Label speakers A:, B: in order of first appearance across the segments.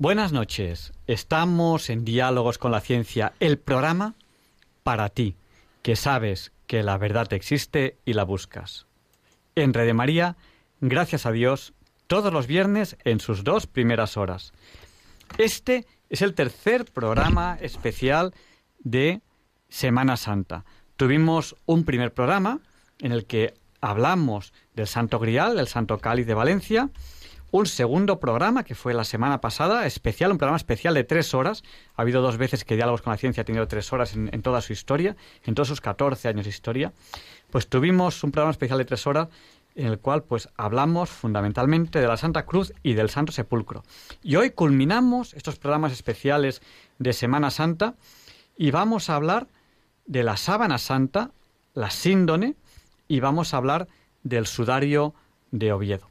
A: Buenas noches. Estamos en Diálogos con la Ciencia, el programa para ti, que sabes que la verdad existe y la buscas. En Rede María, gracias a Dios, todos los viernes en sus dos primeras horas. Este es el tercer programa especial de Semana Santa. Tuvimos un primer programa en el que hablamos del Santo Grial, el Santo Cáliz de Valencia, un segundo programa que fue la semana pasada, especial, un programa especial de tres horas. Ha habido dos veces que Diálogos con la Ciencia ha tenido tres horas en, toda su historia, en todos sus 14 años de historia. Pues tuvimos un programa especial de tres horas en el cual pues hablamos fundamentalmente de la Santa Cruz y del Santo Sepulcro. Y hoy culminamos estos programas especiales de Semana Santa y vamos a hablar de la sábana santa, la síndone, y vamos a hablar del sudario de Oviedo.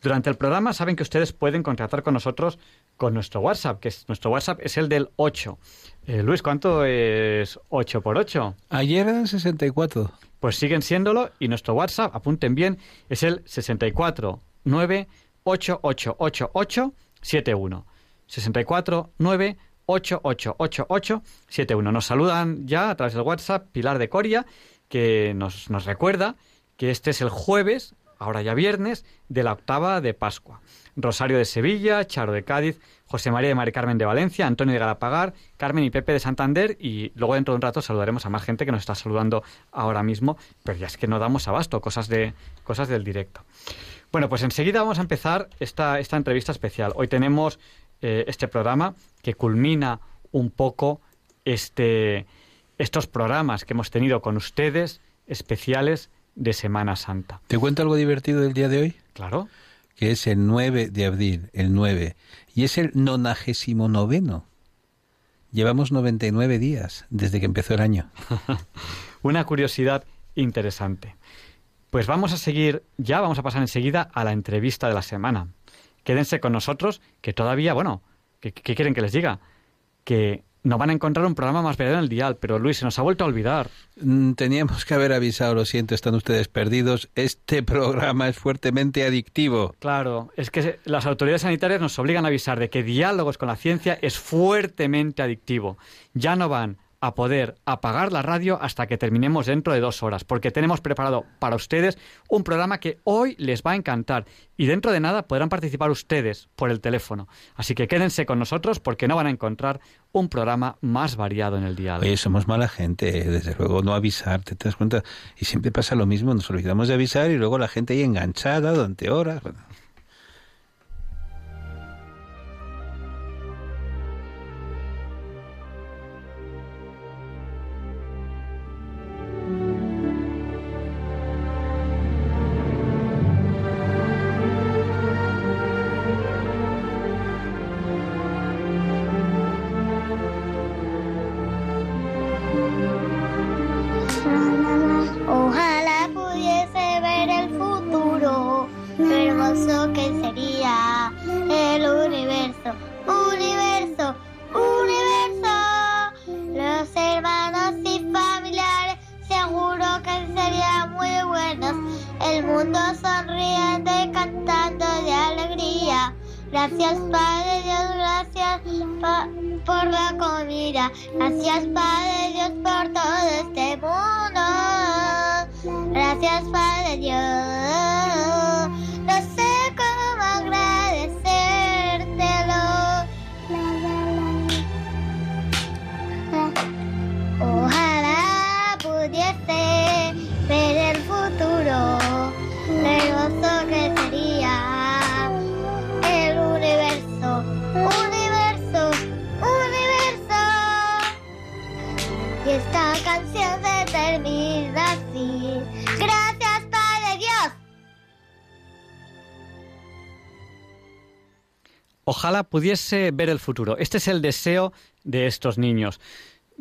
A: Durante el programa saben que ustedes pueden contactar con nosotros con nuestro WhatsApp, que es, nuestro WhatsApp es el del 8. Eh, Luis, ¿cuánto es 8 por 8?
B: Ayer eran 64.
A: Pues siguen siéndolo y nuestro WhatsApp, apunten bien, es el 64 9 71. 64 9 71. Nos saludan ya a través del WhatsApp Pilar de Coria, que nos, nos recuerda que este es el jueves ahora ya viernes, de la octava de Pascua. Rosario de Sevilla, Charo de Cádiz, José María de Mari Carmen de Valencia, Antonio de Galapagar, Carmen y Pepe de Santander y luego dentro de un rato saludaremos a más gente que nos está saludando ahora mismo, pero ya es que no damos abasto, cosas, de, cosas del directo. Bueno, pues enseguida vamos a empezar esta, esta entrevista especial. Hoy tenemos eh, este programa que culmina un poco este, estos programas que hemos tenido con ustedes especiales de Semana Santa.
B: ¿Te cuento algo divertido del día de hoy?
A: Claro.
B: Que es el 9 de abril, el 9. Y es el nonagésimo noveno. Llevamos 99 días desde que empezó el año.
A: Una curiosidad interesante. Pues vamos a seguir, ya vamos a pasar enseguida a la entrevista de la semana. Quédense con nosotros, que todavía, bueno, ¿qué, quieren que les diga? Que no van a encontrar un programa más verdadero en el dial, pero Luis, se nos ha vuelto a olvidar.
B: Mm, teníamos que haber avisado, lo siento, están ustedes perdidos. Este programa es fuertemente adictivo.
A: Claro, es que las autoridades sanitarias nos obligan a avisar de que diálogos con la ciencia es fuertemente adictivo. Ya no van a poder apagar la radio hasta que terminemos dentro de dos horas, porque tenemos preparado para ustedes un programa que hoy les va a encantar y dentro de nada podrán participar ustedes por el teléfono. Así que quédense con nosotros porque no van a encontrar un programa más variado en el día
B: Oye, somos mala gente, desde luego no avisar, te das cuenta, y siempre pasa lo mismo, nos olvidamos de avisar y luego la gente ahí enganchada durante horas.
A: Pudiese ver el futuro. Este es el deseo de estos niños.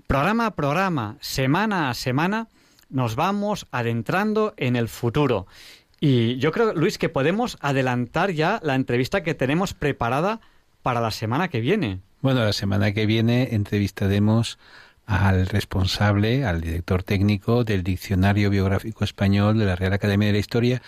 A: Programa a programa, semana a semana, nos vamos adentrando en el futuro. Y yo creo, Luis, que podemos adelantar ya la entrevista que tenemos preparada para la semana que viene.
C: Bueno, la semana que viene entrevistaremos al responsable, al director técnico del Diccionario Biográfico Español de la Real Academia de la Historia,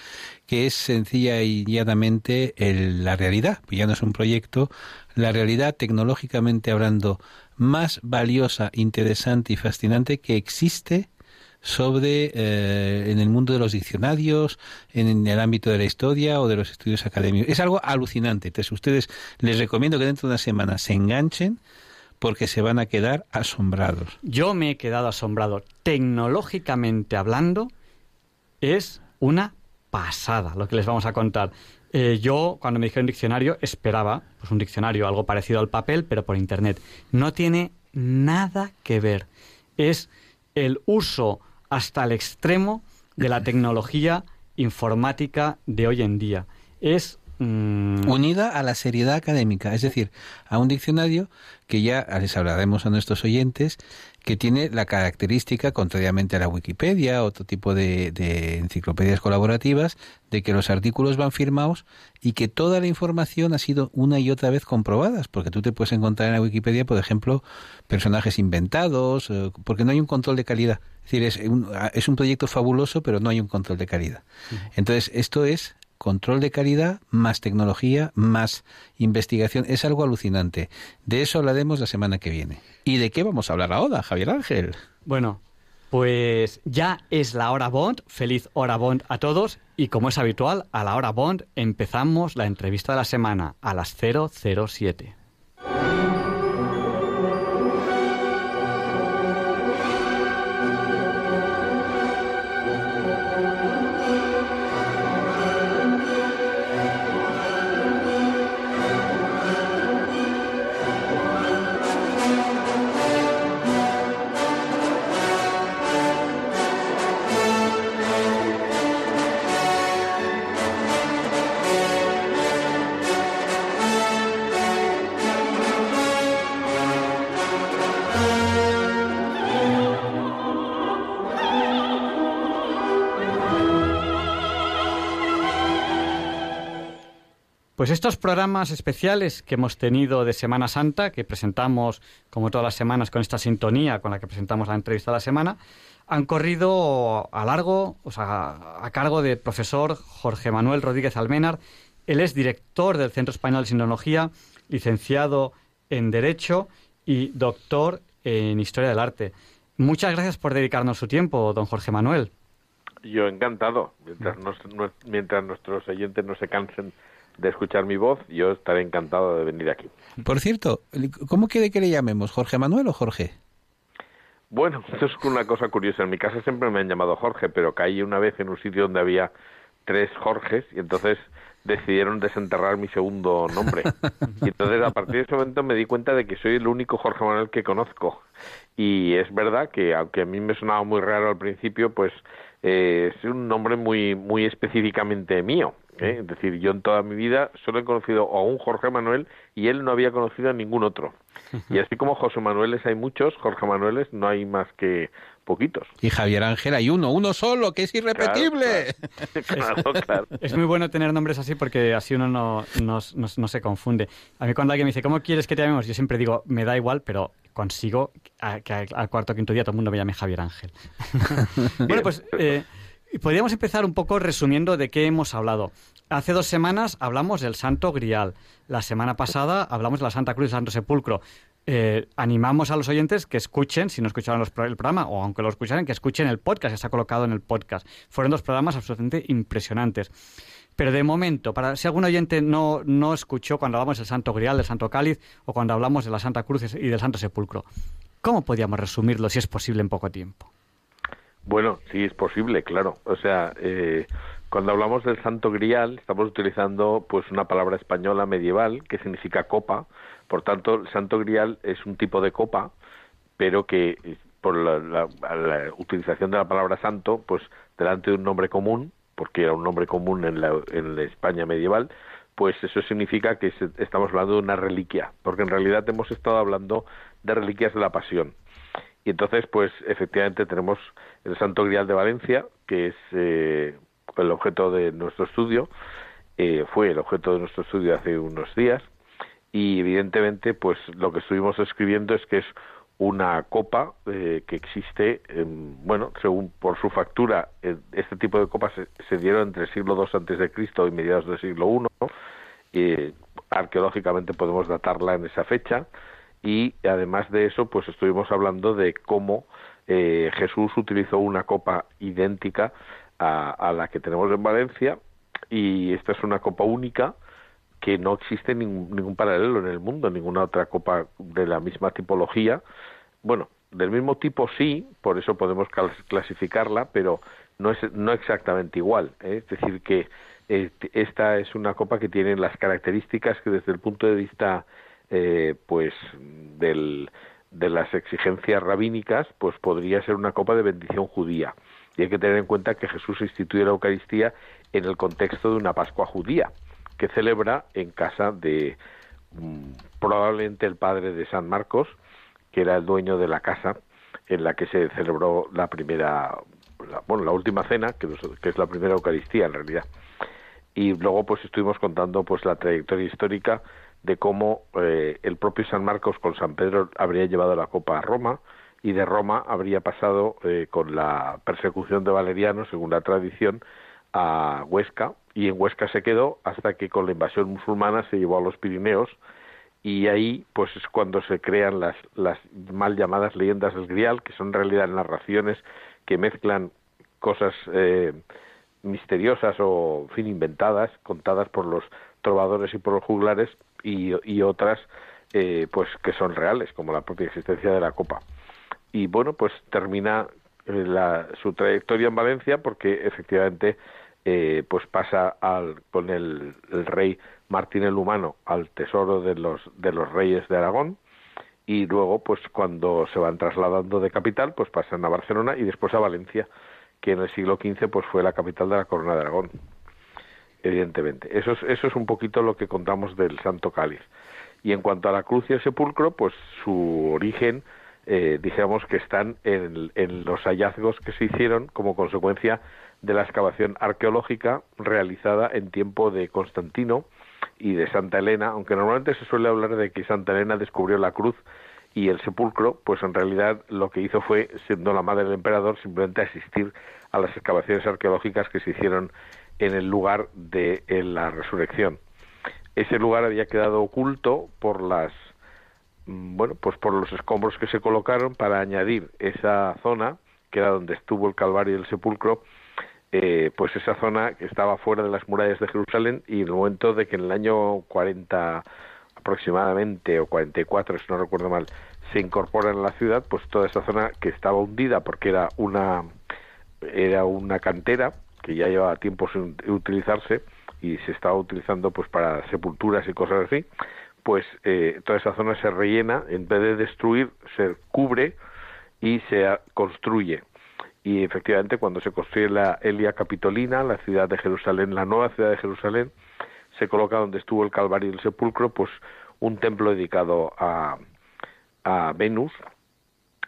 C: que es sencilla y llanamente la realidad, ya no es un proyecto, la realidad tecnológicamente hablando más valiosa, interesante y fascinante que existe sobre eh, en el mundo de los diccionarios, en, el ámbito de la historia o de los estudios académicos. Es algo alucinante. Entonces, ustedes les recomiendo que dentro de una semana se enganchen porque se van a quedar asombrados.
A: Yo me he quedado asombrado. Tecnológicamente hablando, es una pasada lo que les vamos a contar. Eh, yo, cuando me dijeron diccionario, esperaba pues, un diccionario, algo parecido al papel, pero por Internet. No tiene nada que ver. Es el uso hasta el extremo de la tecnología informática de hoy en día. Es
C: mm, unida a la seriedad académica, es decir, a un diccionario que ya les hablaremos a nuestros oyentes, que tiene la característica, contrariamente a la Wikipedia, otro tipo de, de, enciclopedias colaborativas, de que los artículos van firmados y que toda la información ha sido una y otra vez comprobadas, porque tú te puedes encontrar en la Wikipedia, por ejemplo, personajes inventados, eh, porque no hay un control de calidad. Es decir, es un, es un proyecto fabuloso, pero no hay un control de calidad. Entonces, esto es control de calidad, más tecnología, más investigación. Es algo alucinante. De eso hablaremos la semana que viene. ¿Y de qué vamos a hablar ahora, Javier Ángel?
A: Bueno, pues ya es la hora Bond. Feliz hora Bond a todos. Y como es habitual, a la hora Bond empezamos la entrevista de la semana a las 007. Pues estos programas especiales que hemos tenido de Semana Santa, que presentamos como todas las semanas con esta sintonía con la que presentamos la entrevista de la semana, han corrido a largo, o sea, a cargo del profesor Jorge Manuel Rodríguez Almenar. Él es director del Centro Español de Sinología, licenciado en Derecho y doctor en Historia del Arte. Muchas gracias por dedicarnos su tiempo, don Jorge Manuel.
D: Yo encantado, mientras, mientras nuestros oyentes no se cansen de escuchar mi voz, yo estaré encantado de venir aquí.
C: Por cierto, ¿cómo quiere que le llamemos? ¿Jorge Manuel o Jorge?
D: Bueno, esto es una cosa curiosa. En mi casa siempre me han llamado Jorge, pero caí una vez en un sitio donde había tres Jorges y entonces decidieron desenterrar mi segundo nombre. Y entonces a partir de ese momento me di cuenta de que soy el único Jorge Manuel que conozco. Y es verdad que aunque a mí me sonaba muy raro al principio, pues eh, es un nombre muy muy específicamente mío. ¿Eh? Es decir, yo en toda mi vida solo he conocido a un Jorge Manuel y él no había conocido a ningún otro. Y así como José Manueles hay muchos, Jorge Manueles no hay más que poquitos.
C: Y Javier Ángel hay uno, uno solo, que es irrepetible.
A: es, muy bueno tener nombres así porque así uno no, no, no, se confunde. A mí cuando alguien me dice, ¿cómo quieres que te llamemos? Yo siempre digo, me da igual, pero consigo que al cuarto o quinto día todo el mundo me llame Javier Ángel. bueno, pues... Eh, Podríamos empezar un poco resumiendo de qué hemos hablado. Hace dos semanas hablamos del Santo Grial. La semana pasada hablamos de la Santa Cruz y Santo Sepulcro. Eh, animamos a los oyentes que escuchen, si no escucharon el programa, o aunque lo escucharan, que escuchen el podcast, está colocado en el podcast. Fueron dos programas absolutamente impresionantes. Pero de momento, para si algún oyente no, no escuchó cuando hablamos del Santo Grial, del Santo Cáliz, o cuando hablamos de la Santa Cruz y del Santo Sepulcro, ¿cómo podríamos resumirlo si es posible en poco tiempo?
D: Bueno, sí es posible, claro. O sea, eh, cuando hablamos del Santo Grial estamos utilizando pues una palabra española medieval que significa copa. Por tanto, el Santo Grial es un tipo de copa, pero que por la, utilización de la palabra santo, pues delante de un nombre común, porque era un nombre común en la, en la España medieval, pues eso significa que estamos hablando de una reliquia, porque en realidad hemos estado hablando de reliquias de la pasión. Y entonces, pues efectivamente tenemos el Santo Grial de Valencia, que es eh, el objeto de nuestro estudio, eh, fue el objeto de nuestro estudio hace unos días, y evidentemente, pues lo que estuvimos escribiendo es que es una copa eh, que existe, bueno, según por su factura, eh, este tipo de copas se, dieron entre el siglo II antes de Cristo y mediados del siglo I. arqueológicamente podemos datarla en esa fecha y además de eso, pues estuvimos hablando de cómo eh, Jesús utilizó una copa idéntica a, a la que tenemos en Valencia y esta es una copa única que no existe ningún, ningún paralelo en el mundo, ninguna otra copa de la misma tipología. Bueno, del mismo tipo sí, por eso podemos clasificarla, pero no es no exactamente igual. ¿eh? Es decir, que eh, esta es una copa que tiene las características que desde el punto de vista eh, pues del, de las exigencias rabínicas, pues podría ser una copa de bendición judía. Y hay que tener en cuenta que Jesús instituyó la Eucaristía en el contexto de una Pascua judía que celebra en casa de mm, probablemente el padre de San Marcos, que era el dueño de la casa en la que se celebró la primera, bueno, la última cena, que, es la primera Eucaristía en realidad. Y luego pues estuvimos contando pues la trayectoria histórica de cómo eh, el propio San Marcos con San Pedro habría llevado la copa a Roma y de Roma habría pasado eh, con la persecución de Valeriano, según la tradición, a Huesca. Y en Huesca se quedó hasta que con la invasión musulmana se llevó a los Pirineos. Y ahí pues es cuando se crean las, las mal llamadas leyendas del Grial, que son en realidad narraciones que mezclan cosas eh, misteriosas o fin inventadas, contadas por los trovadores y por los juglares y, otras eh, pues que son reales, como la propia existencia de la copa. Y bueno, pues termina eh, la, su trayectoria en Valencia porque efectivamente eh, pues pasa al, con el, rey Martín el Humano al tesoro de los, de los reyes de Aragón y luego pues cuando se van trasladando de capital pues pasan a Barcelona y después a Valencia que en el siglo XV pues fue la capital de la corona de Aragón evidentemente. Eso es, eso es un poquito lo que contamos del Santo Cáliz. Y en cuanto a la cruz y el sepulcro pues su origen eh, dijéramos que están en los hallazgos que se hicieron como consecuencia de la excavación arqueológica realizada en tiempo de Constantino y de Santa Elena, aunque normalmente se suele hablar de que Santa Elena descubrió la cruz y el sepulcro, pues en realidad lo que hizo fue, siendo la madre del emperador, simplemente asistir a las excavaciones arqueológicas que se hicieron en el lugar de la resurrección. Ese lugar había quedado oculto por las mm, bueno, pues por los escombros que se colocaron para añadir esa zona, que era donde estuvo el Calvario y el sepulcro, eh, pues esa zona estaba fuera de las murallas de Jerusalén y en el momento de que en el año 40 aproximadamente o 44 si no recuerdo mal se incorpora en la ciudad pues toda esa zona que estaba hundida porque era una era una cantera que ya llevaba tiempo sin utilizarse y se estaba utilizando pues para sepulturas y cosas así pues eh, toda esa zona se rellena en vez de destruir se cubre y se construye. Y efectivamente cuando se construye la Elia Capitolina, la ciudad de Jerusalén, la nueva ciudad de Jerusalén, se coloca donde estuvo el Calvario y el Sepulcro, pues un templo dedicado a, a Venus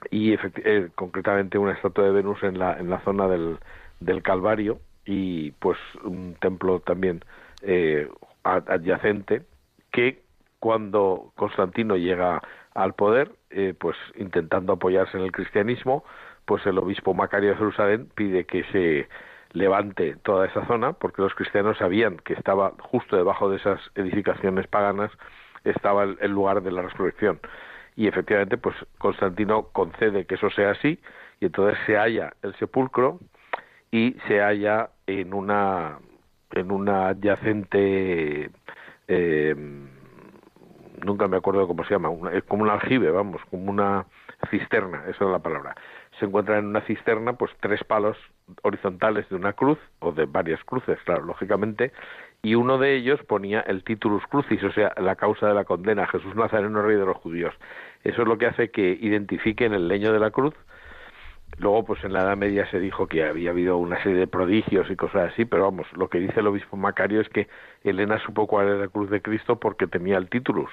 D: y eh, concretamente una estatua de Venus en la, en la zona del, del Calvario y pues un templo también eh, adyacente que cuando Constantino llega al poder, eh, pues intentando apoyarse en el cristianismo, pues el obispo Macario de Jerusalén pide que se levante toda esa zona, porque los cristianos sabían que estaba justo debajo de esas edificaciones paganas, estaba el, lugar de la resurrección. Y efectivamente, pues Constantino concede que eso sea así, y entonces se halla el sepulcro y se halla en una en una adyacente eh, nunca me acuerdo cómo se llama, es como un aljibe, vamos, como una cisterna, esa es la palabra se encuentran en una cisterna pues tres palos horizontales de una cruz o de varias cruces, claro, lógicamente, y uno de ellos ponía el titulus crucis, o sea, la causa de la condena, Jesús Nazareno, rey de los judíos. Eso es lo que hace que identifiquen el leño de la cruz Luego, pues en la Edad Media se dijo que había habido una serie de prodigios y cosas así, pero vamos, lo que dice el obispo Macario es que Elena supo cuál era la cruz de Cristo porque tenía el titulus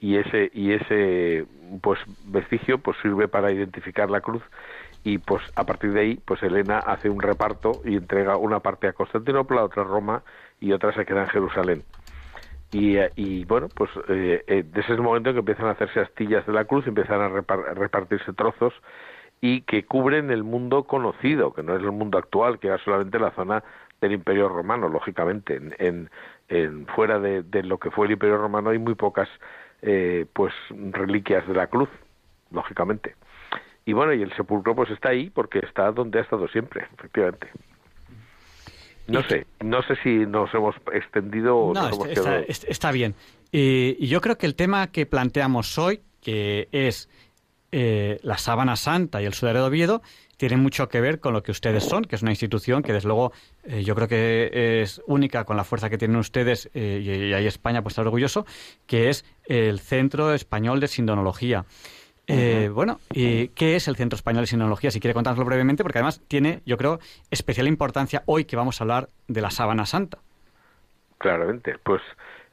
D: y ese y ese pues vestigio pues sirve para identificar la cruz y pues a partir de ahí pues Elena hace un reparto y entrega una parte a Constantinopla, otra a Roma y otra se queda en Jerusalén. Y, eh, y bueno, pues eh, eh, desde ese momento que empiezan a hacerse astillas de la cruz, empiezan a, repartirse trozos y que cubren el mundo conocido, que no es el mundo actual, que era solamente la zona del Imperio Romano, lógicamente. En, en, fuera de, de, lo que fue el Imperio Romano hay muy pocas eh, pues reliquias de la cruz, lógicamente. Y bueno, y el sepulcro pues está ahí porque está donde ha estado siempre, efectivamente. No sé, no sé si nos hemos extendido o
A: no, está, está, bien. y yo creo que el tema que planteamos hoy, que es eh, la sábana santa y el sudario de Oviedo, tiene mucho que ver con lo que ustedes son, que es una institución que desde luego eh, yo creo que es única con la fuerza que tienen ustedes eh, y, ahí España pues está orgulloso, que es el Centro Español de Sindonología. Eh, bueno, ¿y qué es el Centro Español de Sindonología? Si quiere contárnoslo brevemente, porque además tiene, yo creo, especial importancia hoy que vamos a hablar de la sábana santa.
D: Claramente, pues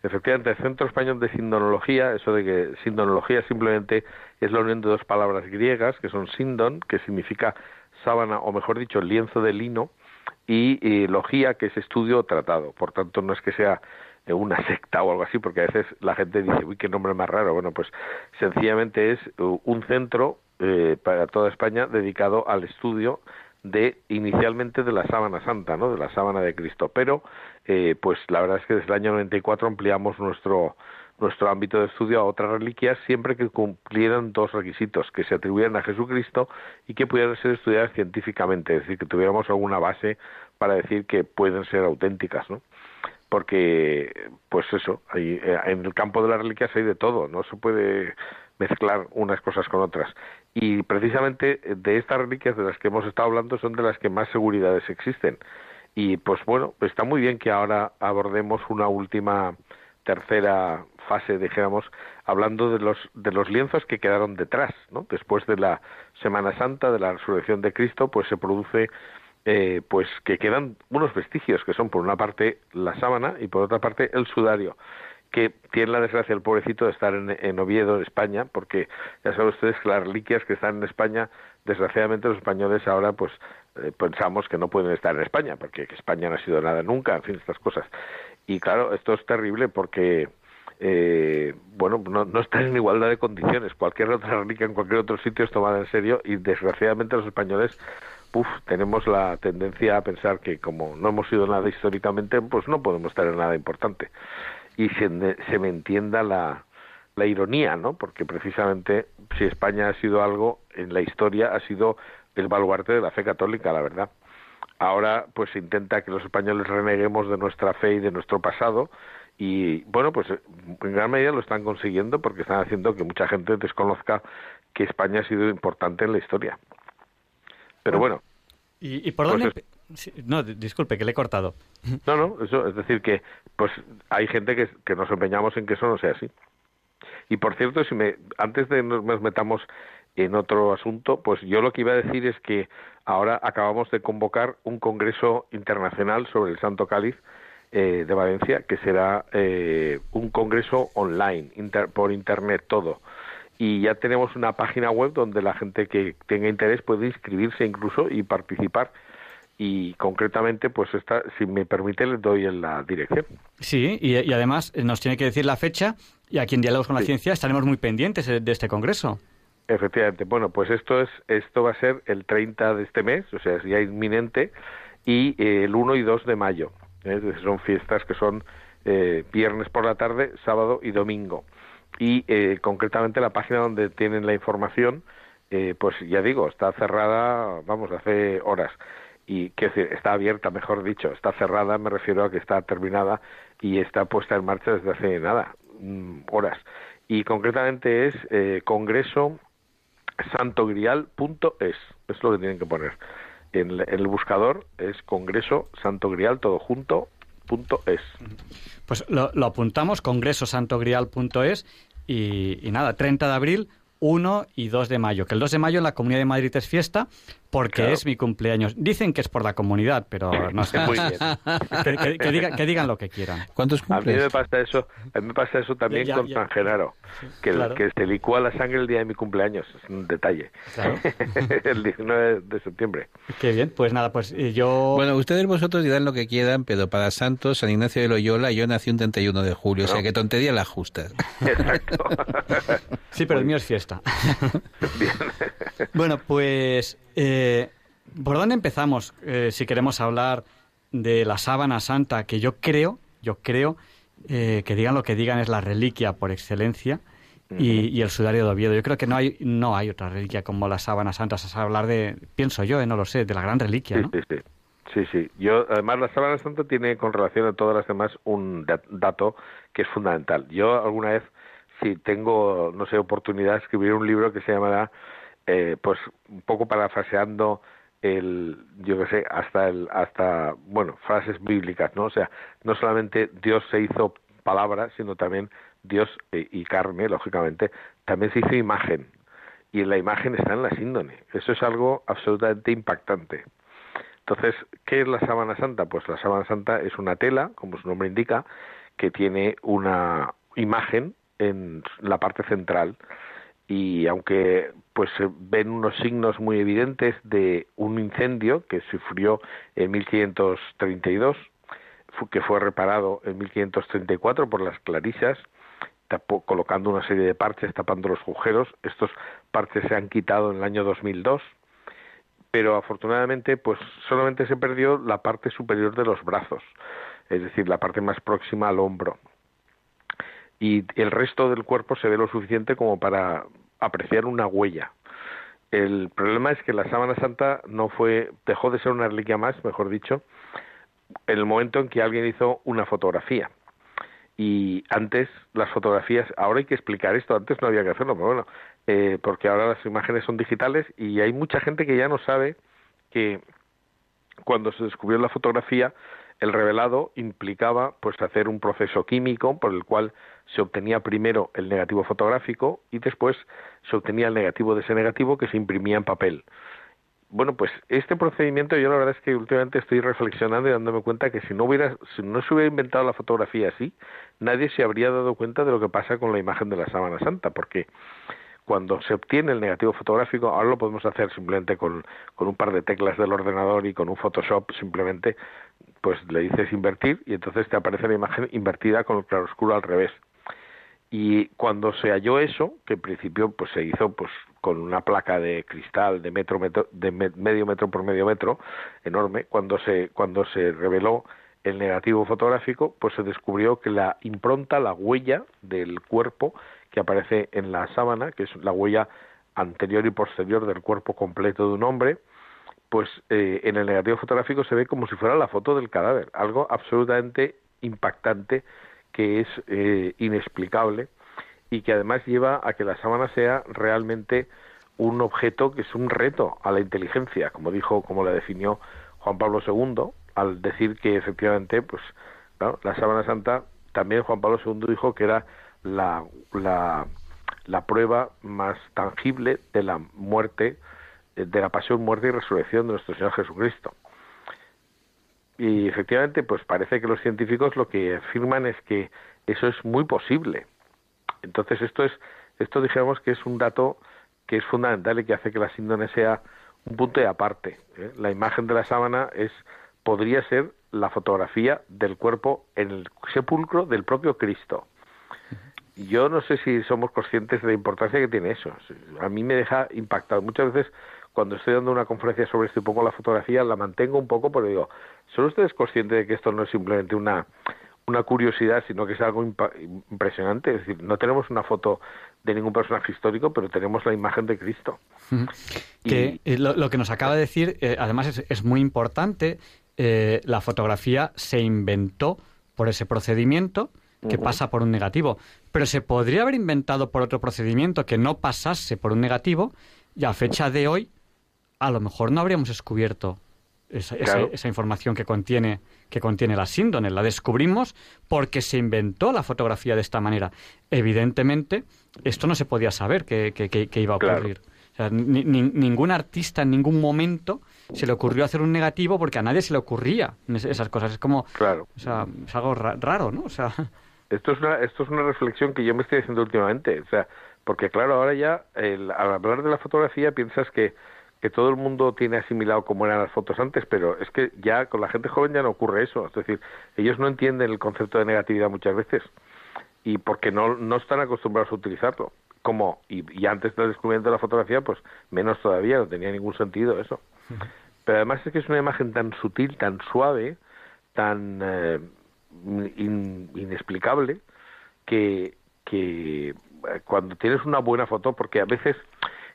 D: efectivamente el Centro Español de Sindonología, eso de que sindonología simplemente es la unión de dos palabras griegas, que son sindon, que significa sábana, o mejor dicho, lienzo de lino, y, logía, que es estudio tratado. Por tanto, no es que sea eh, una secta o algo así, porque a veces la gente dice, uy, qué nombre más raro. Bueno, pues sencillamente es uh, un centro eh, para toda España dedicado al estudio de inicialmente de la sábana santa, ¿no? De la sábana de Cristo. Pero, eh, pues la verdad es que desde el año 94 ampliamos nuestro nuestro ámbito de estudio a otras reliquias siempre que cumplieran dos requisitos, que se atribuyeran a Jesucristo y que pudieran ser estudiadas científicamente, es decir, que tuviéramos alguna base para decir que pueden ser auténticas, ¿no? Porque, pues eso, hay, eh, en el campo de las reliquias hay de todo, no se puede mezclar unas cosas con otras. Y precisamente de estas reliquias de las que hemos estado hablando son de las que más seguridades existen. Y pues bueno, está muy bien que ahora abordemos una última tercera fase, dijéramos, hablando de los, de los lienzos que quedaron detrás, ¿no? Después de la Semana Santa, de la resurrección de Cristo, pues se produce, eh, pues que quedan unos vestigios, que son por una parte la sábana y por otra parte el sudario que tiene la desgracia el pobrecito de estar en, Oviedo, España, porque ya saben ustedes que las reliquias que están en España, desgraciadamente los españoles ahora pues eh, pensamos que no pueden estar en España, porque España no ha sido nada nunca, en fin, estas cosas. Y claro, esto es terrible porque eh, bueno, no, no están en igualdad de condiciones. Cualquier otra reliquia en cualquier otro sitio es tomada en serio y desgraciadamente los españoles Uf, tenemos la tendencia a pensar que como no hemos sido nada históricamente, pues no podemos tener nada importante. Y se, se me entienda la, la ironía, ¿no? Porque precisamente si España ha sido algo en la historia ha sido el baluarte de la fe católica, la verdad. Ahora pues se intenta que los españoles reneguemos de nuestra fe y de nuestro pasado y bueno, pues en gran medida lo están consiguiendo porque están haciendo que mucha gente desconozca que España ha sido importante en la historia. Pero bueno.
A: ¿Y, por pues no, disculpe, que le he cortado.
D: No, no, eso es decir que pues hay gente que, nos empeñamos en que eso no sea así. Y por cierto, si me, antes de nos metamos en otro asunto, pues yo lo que iba a decir es que ahora acabamos de convocar un congreso internacional sobre el Santo Cáliz eh, de Valencia, que será eh, un congreso online, por internet todo. Y ya tenemos una página web donde la gente que tenga interés puede inscribirse incluso y participar. Y concretamente, pues esta, si me permite, le doy en la dirección.
A: Sí, y, además eh, nos tiene que decir la fecha y aquí en Diálogos con la Ciencia estaremos muy pendientes de este congreso.
D: Efectivamente. Bueno, pues esto es esto va a ser el 30 de este mes, o sea, es ya inminente, y el 1 y 2 de mayo. ¿eh? son fiestas que son eh, viernes por la tarde, sábado y domingo. Y eh, concretamente la página donde tienen la información, pues ya digo, está cerrada, vamos, hace horas. Y decir, está abierta, mejor dicho, está cerrada, me refiero a que está terminada y está puesta en marcha desde hace nada, mm, horas. Y concretamente es congreso santogrial.es, es lo que tienen que poner en, el buscador es Congreso Santo Grial, todo junto, punto es.
A: Pues lo, apuntamos, congresosantogrial.es y, y nada, 30 de abril, 1 y 2 de mayo. Que el 2 de mayo en la Comunidad de Madrid es fiesta, porque es mi cumpleaños. Dicen que es por la comunidad, pero no sé.
D: Muy bien.
A: Que, que- diga- que digan lo que quieran.
C: ¿Cuántos
D: A mí me
C: cumples?
D: pasa eso, a mí me pasa eso también
A: Ya,
D: con
A: ya.
D: San Genaro, que, el-
A: claro.
D: que se licúa la sangre el día de mi cumpleaños, es un detalle.
A: Claro.
D: el 19 de septiembre.
A: Qué bien, pues nada, pues eh, yo...
C: Bueno, ustedes vosotros dirán lo que quieran, pero para Santos, San Ignacio de Loyola, yo nací un 31 de julio, o sea que tontería las justas.
D: Exacto.
A: Sí, pero el mío es fiesta. bueno, pues, eh, ¿por dónde empezamos? Eh, si queremos hablar de la sábana santa, que yo creo, yo creo, eh, que digan lo que digan, es la reliquia por excelencia, y, y el sudario de Oviedo. Yo creo que no hay, no hay otra reliquia como la sábana santa. Sea, hablar de, pienso yo, eh, no lo sé, de la gran reliquia,
D: Sí,
A: ¿no?
D: sí, sí. Sí, sí. Yo, además, la sábana santa tiene con relación a todas las demás un dat- dato que es fundamental. Yo alguna vez, si tengo, no sé, oportunidad de escribir un libro que se llamará, eh, pues, un poco parafraseando el, yo qué sé, hasta el, hasta, bueno, frases bíblicas, ¿no? O sea, no solamente Dios se hizo palabra, sino también Dios eh, y carne, lógicamente, también se hizo imagen. Y la imagen está en la síndone. Eso es algo absolutamente impactante. Entonces, ¿qué es la sábana santa? Pues la sábana santa es una tela, como su nombre indica, que tiene una imagen en la parte central y aunque pues se ven unos signos muy evidentes de un incendio que sufrió en 1532, fu- que fue reparado en 1534 por las clarisas, tapó- colocando una serie de parches tapando los agujeros. Estos parches se han quitado en el año 2002 pero afortunadamente pues solamente se perdió la parte superior de los brazos, es decir, la parte más próxima al hombro. Y el resto del cuerpo se ve lo suficiente como para apreciar una huella. El problema es que la sábana santa no fue dejó de ser una reliquia más, mejor dicho, en el momento en que alguien hizo una fotografía. Y antes las fotografías, ahora hay que explicar esto, antes no había que hacerlo, pero bueno, eh, porque ahora las imágenes son digitales y hay mucha gente que ya no sabe que cuando se descubrió la fotografía el revelado implicaba pues hacer un proceso químico por el cual se obtenía primero el negativo fotográfico y después se obtenía el negativo de ese negativo que se imprimía en papel. Bueno, pues este procedimiento yo la verdad es que últimamente estoy reflexionando y dándome cuenta que si no hubiera, si no se hubiera inventado la fotografía así, nadie se habría dado cuenta de lo que pasa con la imagen de la sábana santa, porque cuando se obtiene el negativo fotográfico, ahora lo podemos hacer simplemente con, con un par de teclas del ordenador y con un Photoshop, simplemente pues le dices invertir y entonces te aparece la imagen invertida con el claroscuro al revés. Y cuando se halló eso, que en principio pues se hizo pues con una placa de cristal de metro, metro de me- medio metro por medio metro enorme, cuando se cuando se reveló el negativo fotográfico, pues se descubrió que la impronta, la huella del cuerpo que aparece en la sábana, que es la huella anterior y posterior del cuerpo completo de un hombre, pues eh, en el negativo fotográfico se ve como si fuera la foto del cadáver, algo absolutamente impactante que es eh, inexplicable y que además lleva a que la sábana sea realmente un objeto que es un reto a la inteligencia, como dijo, como la definió Juan Pablo II, al decir que efectivamente, pues, la sábana santa, también Juan Pablo II dijo que era la, la, prueba más tangible de la muerte, de la pasión, muerte y resurrección de nuestro Señor Jesucristo. Y efectivamente, pues parece que los científicos lo que afirman es que eso es muy posible. Entonces esto es, esto dijéramos que es un dato que es fundamental y que hace que la síndrome sea un punto de aparte. ¿eh? La imagen de la sábana es, podría ser la fotografía del cuerpo en el sepulcro del propio Cristo. Yo no sé si somos conscientes de la importancia que tiene eso. A mí me deja impactado. Muchas veces cuando estoy dando una conferencia sobre esto y pongo la fotografía, la mantengo un poco, pero digo, ¿son ustedes conscientes de que esto no es simplemente una, una curiosidad, sino que es algo impa- impresionante? Es decir, no tenemos una foto de ningún personaje histórico, pero tenemos la imagen de Cristo.
A: Que eh, lo, lo que nos acaba de decir, eh, además, es, es muy importante. eh, la fotografía se inventó por ese procedimiento que pasa por un negativo. Pero se podría haber inventado por otro procedimiento que no pasase por un negativo y a fecha de hoy a lo mejor no habríamos descubierto esa, esa-
D: Claro.
A: esa información que contiene, que contiene la síndrome. La descubrimos porque se inventó la fotografía de esta manera. Evidentemente, esto no se podía saber que, que- que- que iba a
D: Claro.
A: ocurrir. O sea, ningún artista en ningún momento se le ocurrió hacer un negativo porque a nadie se le ocurría esas cosas. Es como,
D: claro.
A: o sea, es algo raro, ¿no? O sea,
D: esto es una, esto es una reflexión que yo me estoy haciendo últimamente, o sea, porque claro, ahora ya al hablar de la fotografía piensas que que todo el mundo tiene asimilado cómo eran las fotos antes, pero es que ya con la gente joven ya no ocurre eso. Es decir, ellos no entienden el concepto de negatividad muchas veces y porque no, no están acostumbrados a utilizarlo. Como, y, antes del descubrimiento de la fotografía, pues menos todavía, no tenía ningún sentido eso. Pero además es que es una imagen tan sutil, tan suave, tan eh, inexplicable, que, que eh, cuando tienes una buena foto, porque a veces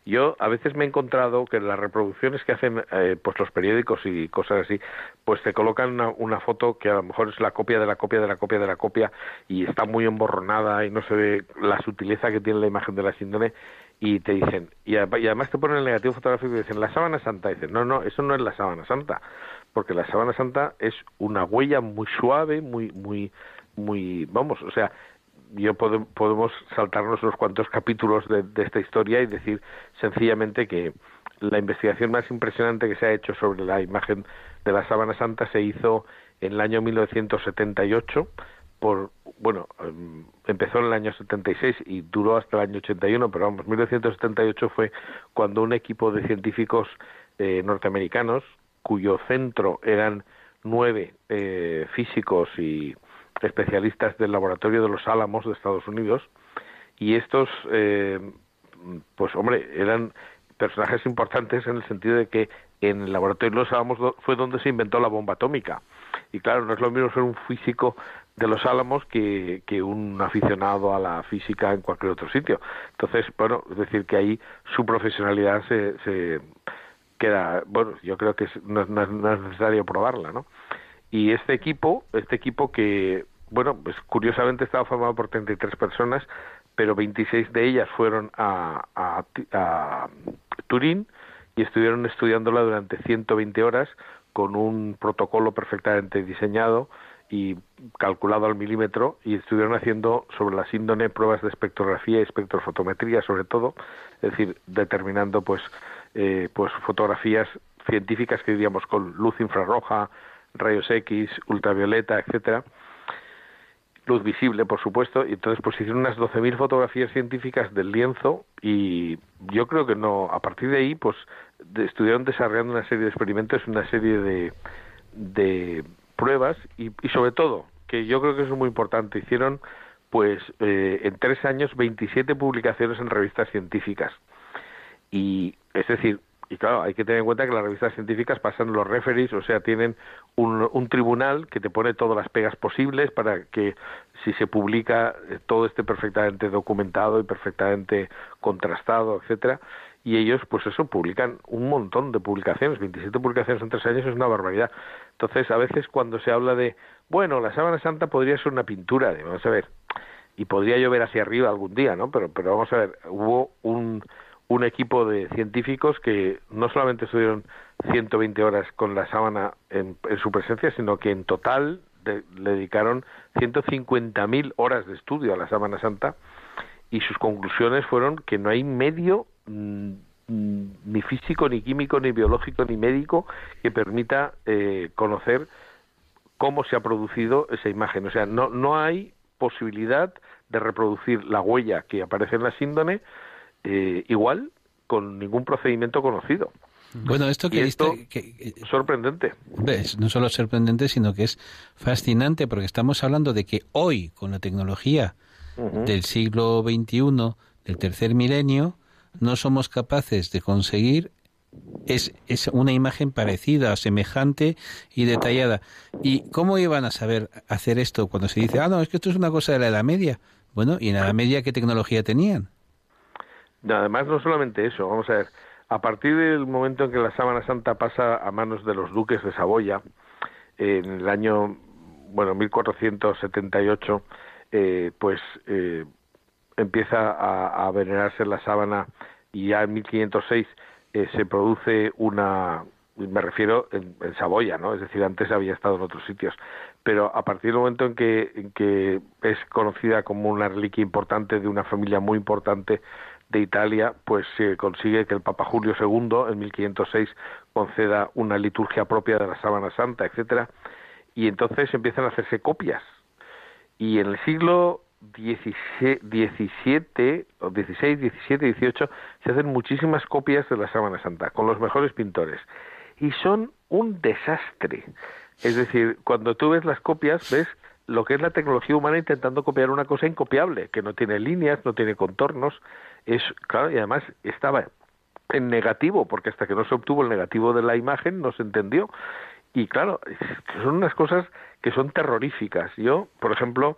D: yo a veces me he encontrado que las reproducciones que hacen eh, pues los periódicos y cosas así, pues te colocan una, una, foto que a lo mejor es la copia de la copia de la copia de la copia y está muy emborronada y no se ve la sutileza que tiene la imagen de la síndrome y te dicen, y, además te ponen el negativo fotográfico y dicen, la sábana santa, y dicen, no, no, eso no es la sábana santa, porque la sábana santa es una huella muy suave, muy, muy, muy, vamos, o sea, yo podemos saltarnos unos cuantos capítulos de, esta historia y decir sencillamente que la investigación más impresionante que se ha hecho sobre la imagen de la sábana santa se hizo en el año 1978 por bueno em, empezó en el año 76 y duró hasta el año 81 pero vamos 1978 fue cuando un equipo de científicos eh, norteamericanos cuyo centro eran nueve eh, físicos y especialistas del laboratorio de los Álamos de Estados Unidos y estos eh, pues hombre eran personajes importantes en el sentido de que en el laboratorio de los Álamos fue donde se inventó la bomba atómica. Y claro no es lo mismo ser un físico de los Álamos que, que un aficionado a la física en cualquier otro sitio. Entonces bueno es decir que ahí su profesionalidad se, se queda bueno yo creo que no, no es necesario probarla no y este equipo, este equipo que, bueno, pues curiosamente estaba formado por 33 personas, pero 26 de ellas fueron a, a, a Turín y estuvieron estudiándola durante 120 horas con un protocolo perfectamente diseñado y calculado al milímetro y estuvieron haciendo sobre la síndrome pruebas de espectrografía y espectrofotometría sobre todo, es decir, determinando pues eh, pues fotografías científicas que diríamos con luz infrarroja, rayos X, ultravioleta, etcétera, luz visible, por supuesto, y entonces pues hicieron unas 12.000 fotografías científicas del lienzo y yo creo que no, a partir de ahí pues estuvieron desarrollando una serie de experimentos, una serie de, de pruebas y, sobre todo, que yo creo que es muy importante, hicieron pues eh, en tres años 27 publicaciones en revistas científicas. Y es decir y claro, hay que tener en cuenta que las revistas científicas pasan los referees, o sea, tienen un, tribunal que te pone todas las pegas posibles para que si se publica eh, todo esté perfectamente documentado y perfectamente contrastado, etcétera. Y ellos, pues eso, publican un montón de publicaciones, 27 publicaciones en tres años es una barbaridad. Entonces, a veces cuando se habla de, bueno, la sábana santa podría ser una pintura, vamos a ver, y podría llover hacia arriba algún día, ¿no? Pero, pero vamos a ver, hubo un un equipo de científicos que no solamente estuvieron 120 horas con la sábana en, su presencia, sino que en total le dedicaron 150.000 horas de estudio a la sábana santa y sus conclusiones fueron que no hay medio mm, ni físico, ni químico, ni biológico, ni médico que permita eh, conocer cómo se ha producido esa imagen. O sea, no, no hay posibilidad de reproducir la huella que aparece en la síndrome eh, igual con ningún procedimiento conocido.
C: Bueno, esto que,
D: esto,
C: que,
D: eh, sorprendente.
C: ¿ves? No solo sorprendente, sino que es fascinante porque estamos hablando de que hoy, con la tecnología del siglo XXI, del tercer milenio, no somos capaces de conseguir es, es una imagen parecida, semejante y detallada. ¿Y cómo iban a saber hacer esto cuando se dice, ah, no, es que esto es una cosa de la Edad Media? Bueno, ¿y en la Edad Media qué tecnología tenían?
D: Además, no solamente eso, vamos a ver, a partir del momento en que la sábana santa pasa a manos de los duques de Saboya, en el año, bueno, 1478, eh, pues eh, empieza a, venerarse la sábana y ya en 1506 eh, se produce una, me refiero en, en, Saboya, ¿no? Es decir, antes había estado en otros sitios, pero a partir del momento en que, en que es conocida como una reliquia importante de una familia muy importante de Italia, pues se consigue que el Papa Julio II en 1506 conceda una liturgia propia de la sábana santa, etcétera, y entonces empiezan a hacerse copias. Y en el siglo XVII, o 16, 17, 18 se hacen muchísimas copias de la sábana santa con los mejores pintores y son un desastre. Es decir, cuando tú ves las copias, ves lo que es la tecnología humana intentando copiar una cosa incopiable, que no tiene líneas, no tiene contornos, es claro, y además estaba en negativo, porque hasta que no se obtuvo el negativo de la imagen no se entendió. Y claro, son unas cosas que son terroríficas. Yo, por ejemplo,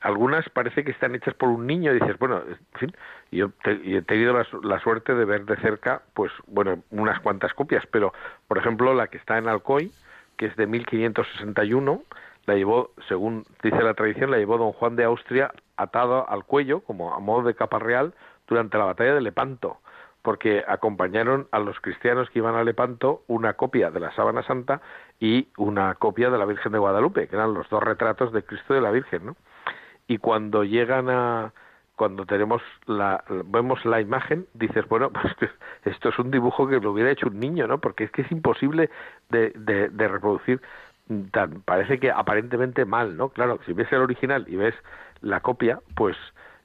D: algunas parece que están hechas por un niño y dices, bueno, en fin, yo he tenido la, la, suerte de ver de cerca, pues, bueno, unas cuantas copias, pero, por ejemplo, la que está en Alcoy, que es de 1561, la llevó, según dice la tradición, la llevó don Juan de Austria atado al cuello, como a modo de capa real, durante la batalla de Lepanto, porque acompañaron a los cristianos que iban a Lepanto una copia de la sábana santa y una copia de la Virgen de Guadalupe, que eran los dos retratos de Cristo y de la Virgen, ¿no? Y cuando llegan a, cuando tenemos la, vemos la imagen, dices, bueno, pues esto es un dibujo que lo hubiera hecho un niño, ¿no? Porque es que es imposible de, de, de reproducir tan, parece que aparentemente mal, ¿no? Claro, si ves el original y ves la copia, pues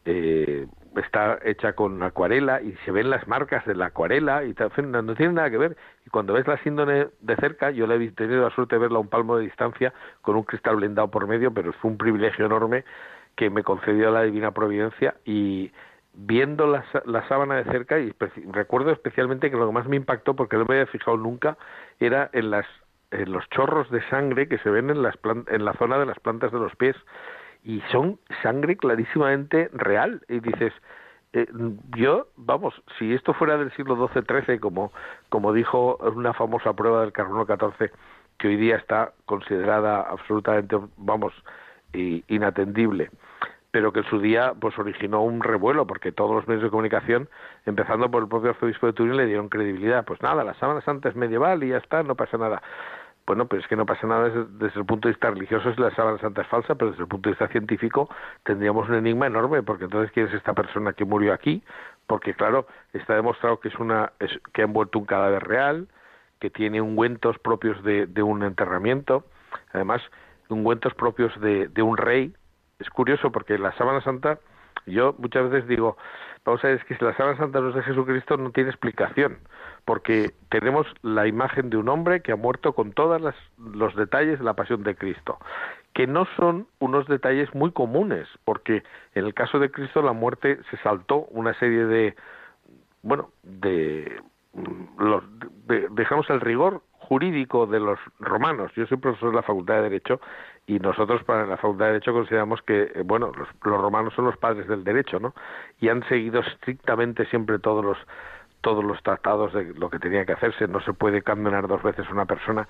D: eh, está hecha con acuarela y se ven las marcas de la acuarela y no, no, tiene nada que ver. Y cuando ves la síndrome de cerca, yo le he tenido la suerte de verla a un palmo de distancia con un cristal blindado por medio, pero fue un privilegio enorme que me concedió la divina providencia y viendo la, la sábana de cerca y recuerdo especialmente que lo que más me impactó porque no me había fijado nunca era en las en los chorros de sangre que se ven en, las en la zona de las plantas de los pies y son sangre clarísimamente real. Y dices eh, yo vamos si esto fuera del siglo XII-XIII como como dijo una famosa prueba del carbono 14 que hoy día está considerada absolutamente vamos inatendible pero que en su día pues originó un revuelo porque todos los medios de comunicación empezando por el propio arzobispo de Turín le dieron credibilidad. Pues nada la sábana santa es medieval y ya está no pasa nada bueno, pero es que no pasa nada desde, el punto de vista religioso si la sábana santa es falsa, pero desde el punto de vista científico tendríamos un enigma enorme, porque entonces quién es esta persona que murió aquí, porque claro, está demostrado que es una que ha envuelto un cadáver real, que tiene ungüentos propios de, de un enterramiento, además ungüentos propios de, de un rey. Es curioso porque la sábana santa, yo muchas veces digo, vamos a ver, es que la sábana santa de Jesucristo no tiene explicación porque tenemos la imagen de un hombre que ha muerto con todos los detalles de la pasión de Cristo, que no son unos detalles muy comunes, porque en el caso de Cristo la muerte se saltó una serie de, bueno, de, los, dejamos el rigor jurídico de los romanos. Yo soy profesor de la Facultad de Derecho y nosotros para la Facultad de Derecho consideramos que, eh, bueno, los, romanos son los padres del derecho, ¿no? Y han seguido estrictamente siempre todos los todos los tratados de lo que tenía que hacerse, no se puede condenar dos veces una persona.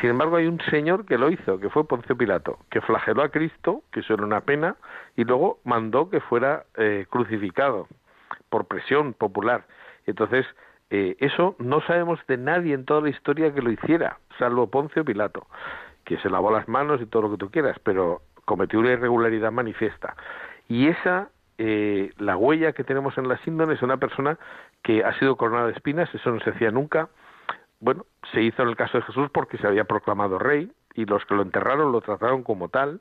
D: Sin embargo, hay un señor que lo hizo, que fue Poncio Pilato, que flageló a Cristo, que eso era una pena, y luego mandó que fuera eh, crucificado por presión popular. Entonces, eh, eso no sabemos de nadie en toda la historia que lo hiciera, salvo Poncio Pilato, que se lavó las manos y todo lo que tú quieras, pero cometió una irregularidad manifiesta. Y esa eh, la huella que tenemos en la síndrome es una persona que ha sido coronada de espinas, eso no se hacía nunca. Bueno, se hizo en el caso de Jesús porque se había proclamado rey y los que lo enterraron lo trataron como tal.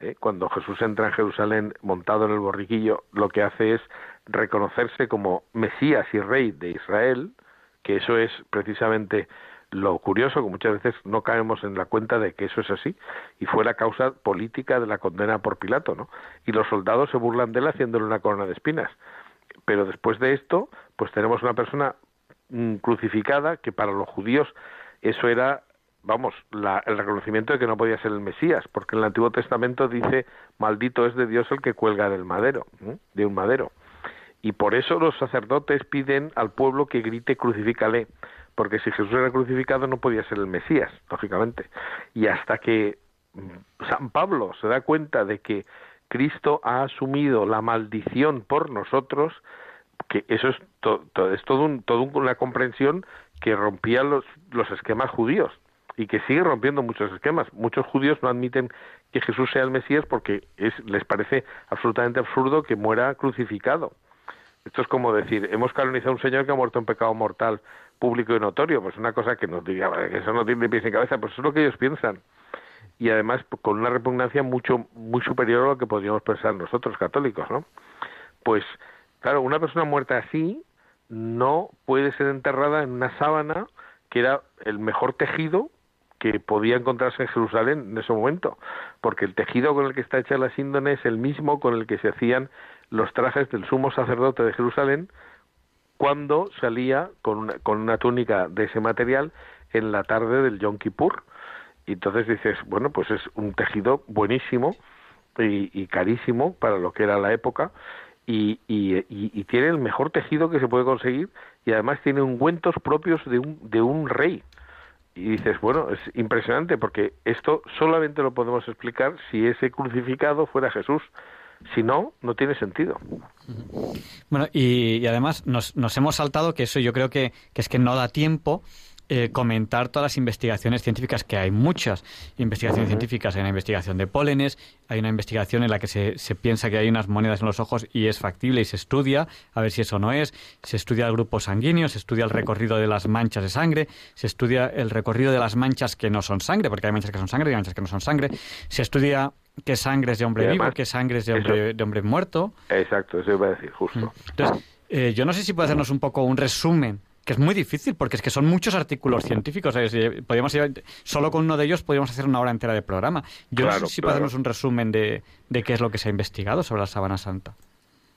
D: ¿eh? Cuando Jesús entra en Jerusalén montado en el borriquillo, lo que hace es reconocerse como Mesías y rey de Israel, que eso es precisamente lo curioso que muchas veces no caemos en la cuenta de que eso es así y fue la causa política de la condena por Pilato, ¿no? Y los soldados se burlan de él haciéndole una corona de espinas. Pero después de esto, pues tenemos una persona mm, crucificada que para los judíos eso era, vamos, el reconocimiento de que no podía ser el Mesías, porque en el Antiguo Testamento dice, maldito es de Dios el que cuelga del madero, de un madero. Y por eso los sacerdotes piden al pueblo que grite crucifícale, porque si Jesús era crucificado no podía ser el Mesías, lógicamente. Y hasta que mm, San Pablo se da cuenta de que Cristo ha asumido la maldición por nosotros, que eso es, todo es todo, un, todo una comprensión que rompía los, los esquemas judíos y que sigue rompiendo muchos esquemas. Muchos judíos no admiten que Jesús sea el Mesías porque es, les parece absolutamente absurdo que muera crucificado. Esto es como decir, hemos canonizado a un señor que ha muerto en pecado mortal público y notorio, pues una cosa que nos diría, que eso no tiene pies ni cabeza, pues eso es lo que ellos piensan. Y además con una repugnancia mucho muy superior a lo que podríamos pensar nosotros católicos, ¿no? Pues claro, una persona muerta así no puede ser enterrada en una sábana que era el mejor tejido que podía encontrarse en Jerusalén en ese momento, porque el tejido con el que está hecha la síndone es el mismo con el que se hacían los trajes del sumo sacerdote de Jerusalén cuando salía con una, con una túnica de ese material en la tarde del Yom Kippur. Y entonces dices, bueno, pues es un tejido buenísimo y, carísimo para lo que era la época y, y, y, tiene el mejor tejido que se puede conseguir y además tiene ungüentos propios de un, de un rey y dices, bueno, es impresionante porque esto solamente lo podemos explicar si ese crucificado fuera Jesús. Si no, no tiene sentido.
A: Bueno, y, además nos, nos, hemos saltado que eso yo creo que, que es que no da tiempo eh, comentar todas las investigaciones científicas, que hay muchas investigaciones científicas. Hay una investigación de pólenes, hay una investigación en la que se, se, piensa que hay unas monedas en los ojos y es factible y se estudia a ver si eso no es. Se estudia el grupo sanguíneo, se estudia el recorrido de las manchas de sangre, se estudia el recorrido de las manchas que no son sangre, porque hay manchas que son sangre y hay manchas que no son sangre. Se estudia qué sangre es de hombre vivo, qué sangre es de hombre, de hombre muerto.
D: Exacto, eso iba a decir, justo.
A: Entonces, eh, yo no sé si puede hacernos un poco un resumen que es muy difícil porque es que son muchos artículos científicos. podríamos solo con uno de ellos podríamos hacer una hora entera de programa. Yo no sé si podemos un resumen de, de, qué es lo que se ha investigado sobre la Sábana Santa.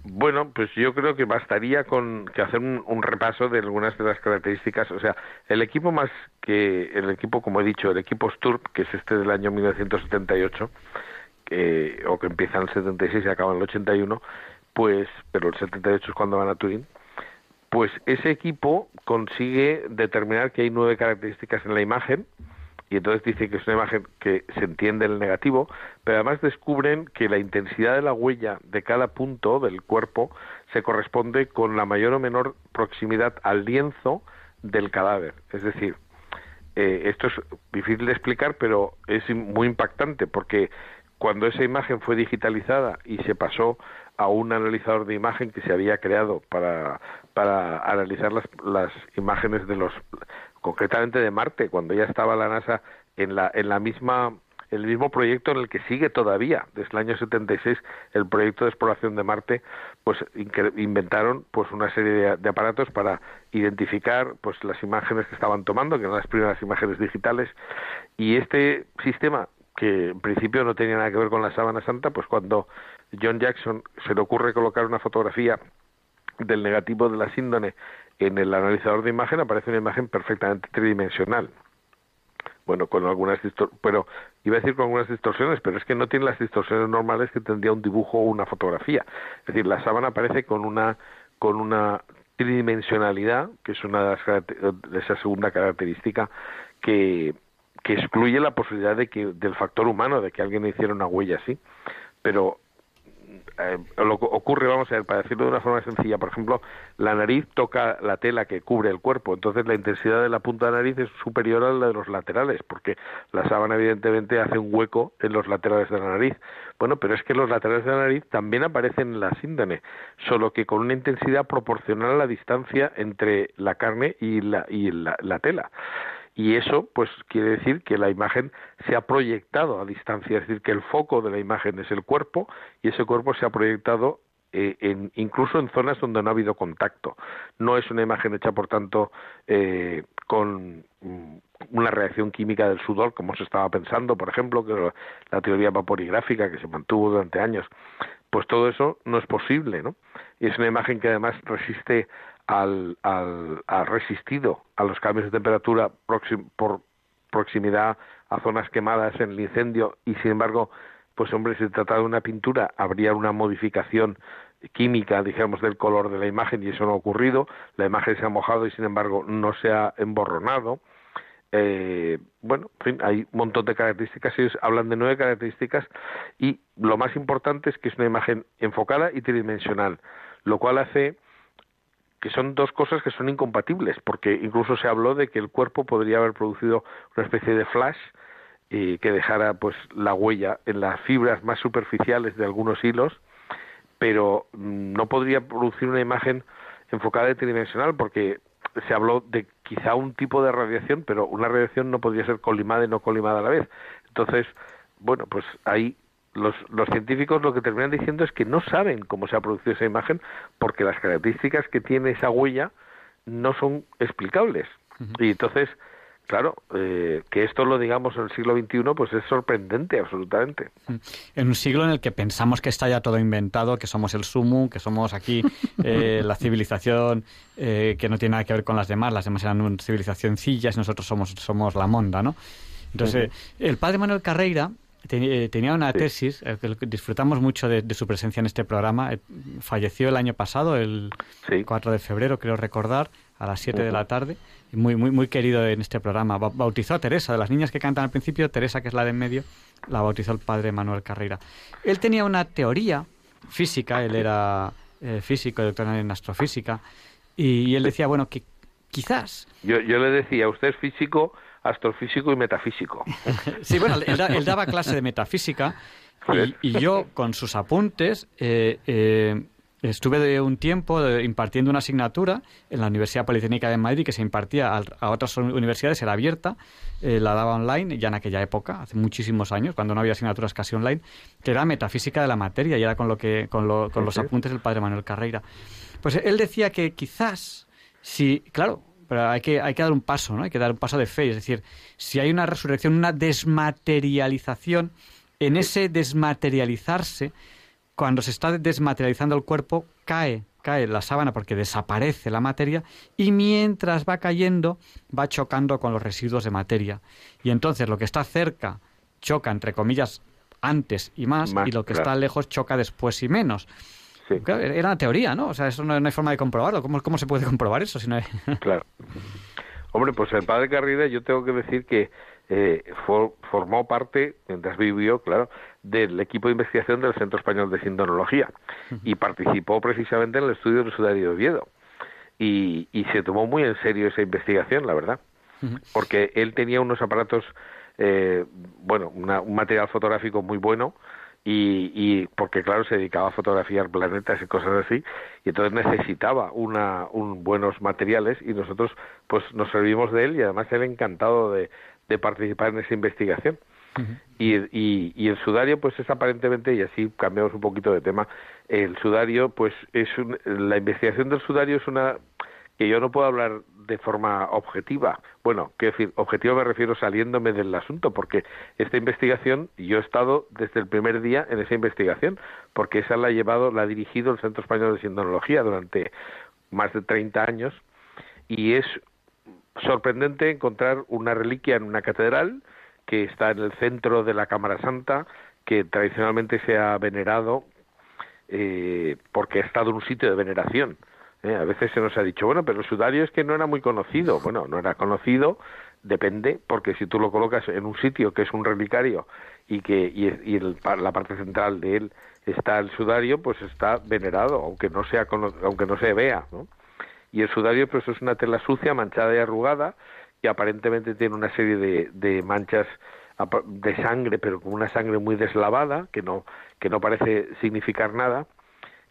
D: Bueno, pues yo creo que bastaría con que hacer un, repaso de algunas de las características. O sea, el equipo más que el equipo, como he dicho, el equipo Sturp, que es este del año 1978, que, o que empieza en el 76 y acaba en el 81, pues, pero el 78 es cuando van a Turín pues ese equipo consigue determinar que hay nueve características en la imagen y entonces dice que es una imagen que se entiende el negativo, pero además descubren que la intensidad de la huella de cada punto del cuerpo se corresponde con la mayor o menor proximidad al lienzo del cadáver. Es decir, eh, esto es difícil de explicar, pero es muy impactante porque cuando esa imagen fue digitalizada y se pasó a un analizador de imagen que se había creado para, para analizar las, las imágenes de los concretamente de Marte cuando ya estaba la NASA en la en la misma el mismo proyecto en el que sigue todavía. Desde el año 76 el proyecto de exploración de Marte pues inventaron pues una serie de, aparatos para identificar pues las imágenes que estaban tomando que eran las primeras imágenes digitales. Y este sistema que en principio no tenía nada que ver con la sábana santa pues cuando John Jackson se le ocurre colocar una fotografía del negativo de la síndone en el analizador de imagen aparece una imagen perfectamente tridimensional. Bueno, con algunas pero iba a decir con algunas distorsiones, pero es que no tiene las distorsiones normales que tendría un dibujo o una fotografía. Es decir, la sábana aparece con una con una tridimensionalidad, que es una de, las, de esa segunda característica que, que excluye la posibilidad de que del factor humano, de que alguien hiciera una huella así. Pero eh, lo ocurre, vamos a ver, para decirlo de una forma sencilla, por ejemplo, la nariz toca la tela que cubre el cuerpo, entonces la intensidad de la punta de nariz es superior a la de los laterales, porque la sábana evidentemente hace un hueco en los laterales de la nariz. Bueno, pero es que los laterales de la nariz también aparecen en la síndone, solo que con una intensidad proporcional a la distancia entre la carne y la, y la tela y eso pues quiere decir que la imagen se ha proyectado a distancia, es decir, que el foco de la imagen es el cuerpo y ese cuerpo se ha proyectado eh, en, incluso en zonas donde no ha habido contacto. No es una imagen hecha, por tanto, eh, con mm, una reacción química del sudor, como se estaba pensando, por ejemplo, que la teoría vaporigráfica que se mantuvo durante años. Pues todo eso no es posible, ¿no? Y es una imagen que además resiste al, al, ha resistido a los cambios de temperatura por proximidad a zonas quemadas en el incendio y sin embargo pues hombre si se trata de una pintura habría una modificación química digamos del color de la imagen y eso no ha ocurrido. La imagen se ha mojado y sin embargo no se ha emborronado. Eh, bueno, en fin, hay un montón de características, ellos hablan de nueve características y lo más importante es que es una imagen enfocada y tridimensional, lo cual hace que son dos cosas que son incompatibles, porque incluso se habló de que el cuerpo podría haber producido una especie de flash y que dejara pues la huella en las fibras más superficiales de algunos hilos, pero mm, no podría producir una imagen enfocada y tridimensional porque se habló de quizá un tipo de radiación, pero una radiación no podría ser colimada y no colimada a la vez. Entonces, bueno, pues ahí los, los científicos lo que terminan diciendo es que no saben cómo se ha producido esa imagen porque las características que tiene esa huella no son explicables. Y entonces, claro, eh, que esto lo digamos en el siglo XXI, pues es sorprendente, absolutamente.
A: En un siglo en el que pensamos que está ya todo inventado, que somos el sumo, que somos aquí eh, la civilización eh, que no tiene nada que ver con las demás, las demás eran y nosotros somos, somos la monda, ¿no? Entonces, el padre Manuel Carreira eh, tenía una tesis, eh, disfrutamos mucho de, su presencia en este programa. Eh, falleció el año pasado, el 4 de febrero, creo recordar, a las 7 de la tarde. Muy, muy, muy querido en este programa. Bautizó a Teresa, de las niñas que cantan al principio, Teresa, que es la de en medio, la bautizó el padre Manuel Carrera. Él tenía una teoría física, él era físico, doctor en astrofísica, y, él decía, bueno, que quizás...
D: Yo, yo le decía, usted es físico astrofísico y metafísico.
A: sí, bueno, él, daba clase de metafísica y, yo con sus apuntes eh, eh, estuve de un tiempo impartiendo una asignatura en la Universidad Politécnica de Madrid que se impartía a, otras universidades, era abierta, eh, la daba online ya en aquella época, hace muchísimos años, cuando no había asignaturas casi online, que era metafísica de la materia y era con, lo que, con, con los apuntes del padre Manuel Carreira. Pues él decía que quizás, si, claro, pero hay que, hay que dar un paso, ¿no? Hay que dar un paso de fe. Es decir, si hay una resurrección, una desmaterialización, en ese desmaterializarse, cuando se está desmaterializando el cuerpo, cae, cae la sábana porque desaparece la materia y mientras va cayendo va chocando con los residuos de materia. Y entonces lo que está cerca choca, entre comillas, antes y más, y lo que está lejos choca después y menos era una teoría, ¿no? O sea, eso no, hay forma de comprobarlo. ¿Cómo, ¿Cómo se puede comprobar eso si no hay...
D: claro. Hombre, pues el padre Carrida yo tengo que decir que eh, formó parte, mientras vivió, claro, del equipo de investigación del Centro Español de Sindonología y participó precisamente en el estudio del sudario de Oviedo. Y, y, se tomó muy en serio esa investigación, la verdad, porque él tenía unos aparatos, eh, bueno, un material fotográfico muy bueno, y, y, porque claro se dedicaba a fotografiar planetas y cosas así y entonces necesitaba una un buenos materiales y nosotros pues nos servimos de él y además él encantado de, de participar en esa investigación. Y, y, y, el sudario pues es aparentemente y así cambiamos un poquito de tema el sudario pues es la investigación del sudario es una que yo no puedo hablar de forma objetiva. Bueno, quiero decir, objetivo me refiero saliéndome del asunto, porque esta investigación, yo he estado desde el primer día en esa investigación, porque esa la ha llevado, la ha dirigido el Centro Español de Sindonología durante más de 30 años, y es sorprendente encontrar una reliquia en una catedral que está en el centro de la Cámara Santa, que tradicionalmente se ha venerado eh, porque ha estado en un sitio de veneración ¿eh? A veces se nos ha dicho, bueno, pero el sudario es que no era muy conocido. Bueno, no era conocido, depende, porque si tú lo colocas en un sitio que es un relicario y que y, la parte central de él está el sudario, pues está venerado, aunque no sea aunque no se vea, ¿no? Y el sudario pues es una tela sucia, manchada y arrugada, que aparentemente tiene una serie de, de manchas de sangre, pero con una sangre muy deslavada, que no que no parece significar nada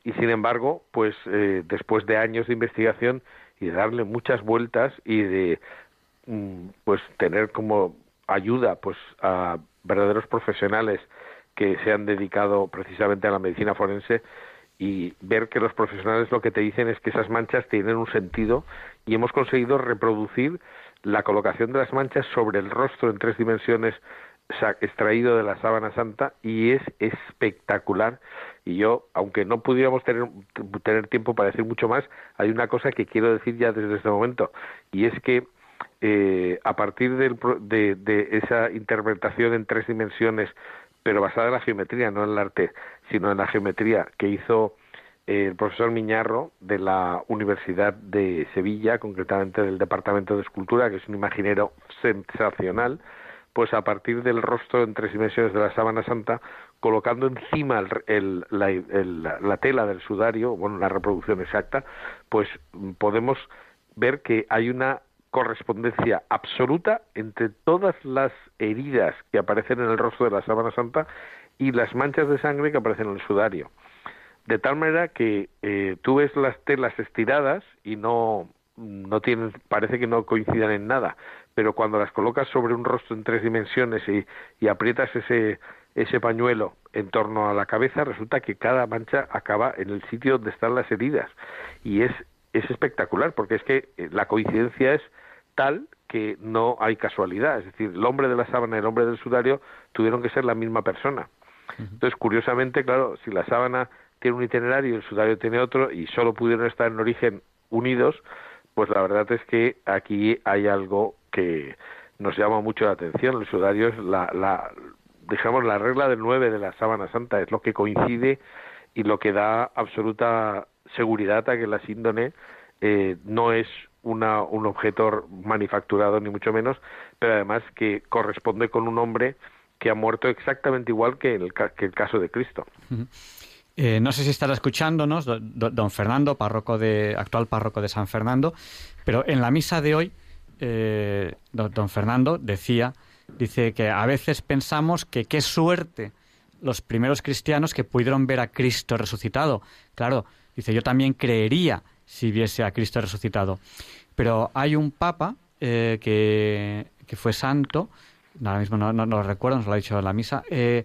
D: y sin embargo, pues eh, después de años de investigación y de darle muchas vueltas y de mm, pues tener como ayuda pues a verdaderos profesionales que se han dedicado precisamente a la medicina forense y ver que los profesionales lo que te dicen es que esas manchas tienen un sentido y hemos conseguido reproducir la colocación de las manchas sobre el rostro en tres dimensiones extraído de la sábana santa y es espectacular. Y yo, aunque no pudiéramos tener, tener tiempo para decir mucho más, hay una cosa que quiero decir ya desde este momento, y es que eh, a partir del, de, de, esa interpretación en tres dimensiones, pero basada en la geometría, no en el arte, sino en la geometría que hizo eh, el profesor Miñarro de la Universidad de Sevilla, concretamente del Departamento de Escultura, que es un imaginero sensacional, pues a partir del rostro en tres dimensiones de la sábana santa, colocando encima el, la, tela del sudario, bueno, la reproducción exacta, pues podemos ver que hay una correspondencia absoluta entre todas las heridas que aparecen en el rostro de la sábana santa y las manchas de sangre que aparecen en el sudario. de tal manera que eh, tú ves las telas estiradas y no, no tienen, parece que no coincidan en nada, pero cuando las colocas sobre un rostro en tres dimensiones y, y aprietas ese, ese pañuelo en torno a la cabeza, resulta que cada mancha acaba en el sitio donde están las heridas. Y es, es espectacular, porque es que eh, la coincidencia es tal que no hay casualidad. Es decir, el hombre de la sábana y el hombre del sudario tuvieron que ser la misma persona. Entonces, curiosamente, claro, si la sábana tiene un itinerario y el sudario tiene otro y solo pudieron estar en origen unidos, pues la verdad es que aquí hay algo que nos llama mucho la atención. El sudario es la, la la regla del nueve de la sábana santa, es lo que coincide y lo que da absoluta seguridad a que la síndone eh, no es una, un objeto manufacturado ni mucho menos, pero además que corresponde con un hombre que ha muerto exactamente igual que, el, que el caso de Cristo.
A: Eh, no sé si estará escuchándonos don Fernando, párroco de, actual párroco de San Fernando, pero en la misa de hoy, eh, don Fernando decía, dice que a veces pensamos que qué suerte los primeros cristianos que pudieron ver a Cristo resucitado. Claro, dice, yo también creería si viese a Cristo resucitado. Pero hay un papa eh, que, que, fue santo, ahora mismo no, lo recuerdo, nos lo ha dicho en la misa, eh,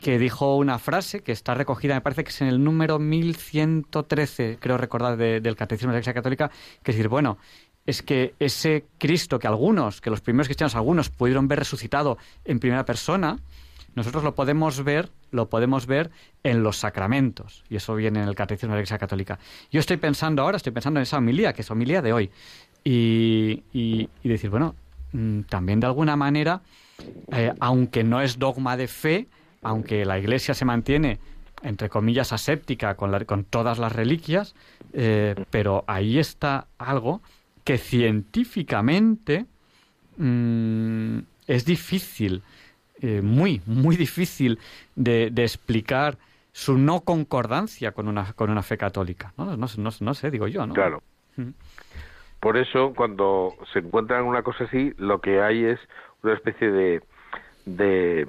A: que dijo una frase que está recogida, me parece que es en el número 1113, creo recordar, del Catecismo de la Iglesia Católica, que es decir, bueno, es que ese Cristo que algunos, que los primeros cristianos, algunos pudieron ver resucitado en primera persona, nosotros lo podemos ver, lo podemos ver en los sacramentos, y eso viene en el Catecismo de la Iglesia Católica. Yo estoy pensando ahora, estoy pensando en esa homilía, que es homilía de hoy, y, decir, bueno, mm, también de alguna manera, eh, aunque no es dogma de fe, aunque la Iglesia se mantiene entre comillas aséptica con, con todas las reliquias, eh, pero ahí está algo que científicamente mm, es difícil eh, muy, muy difícil de, explicar su no concordancia con una, con una fe católica. No, no, no, sé, digo yo, ¿no?
D: Claro. Por eso, cuando se encuentran una cosa así, lo que hay es una especie de, de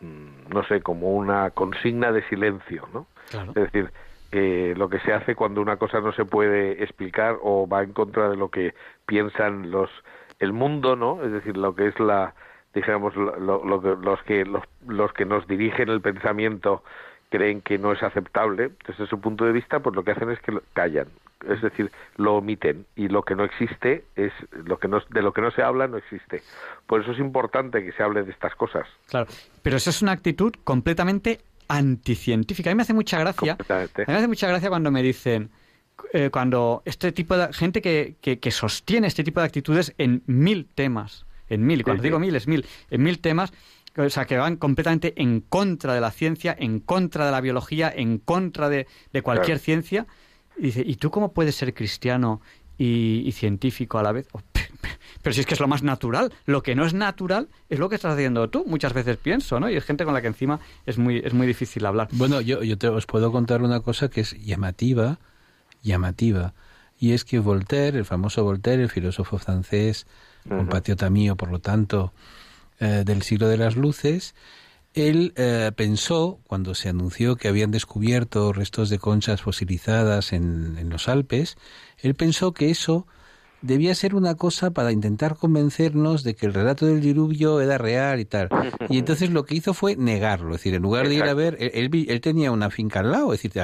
D: mm, no sé, como una consigna de silencio, ¿no? Es decir, eh, lo que se hace cuando una cosa no se puede explicar o va en contra de lo que piensan los el mundo, ¿no? Es decir, lo que es la digamos, lo, los, que, los, los que nos dirigen el pensamiento creen que no es aceptable, desde su punto de vista, pues lo que hacen es que callan, es decir, lo omiten y lo que no existe es lo que no, de lo que no se habla no existe. Por eso es importante que se hable de estas cosas.
A: Claro, pero eso es una actitud completamente anticientífica. A mí me hace mucha gracia. A mí me hace mucha gracia cuando me dicen eh, cuando este tipo de gente que, que, que sostiene este tipo de actitudes en mil temas en mil, cuando digo mil es mil, en mil temas, o sea, que van completamente en contra de la ciencia, en contra de la biología, en contra de, cualquier ciencia. Y dice, ¿y tú cómo puedes ser cristiano y, científico a la vez? Oh, pero si es que es lo más natural, lo que no es natural es lo que estás haciendo tú, muchas veces pienso, ¿no? Y es gente con la que encima es muy, es muy difícil hablar.
C: Bueno, yo, yo te, os puedo contar una cosa que es llamativa, llamativa, y es que Voltaire, el famoso Voltaire, el filósofo francés, compatriota mío, por lo tanto, eh, del siglo de las luces, él eh, pensó, cuando se anunció que habían descubierto restos de conchas fosilizadas en, en, los Alpes, él pensó que eso debía ser una cosa para intentar convencernos de que el relato del diluvio era real y tal. Y entonces lo que hizo fue negarlo. Es decir, en lugar de ir a ver, él, él, tenía una finca al lado, es decir,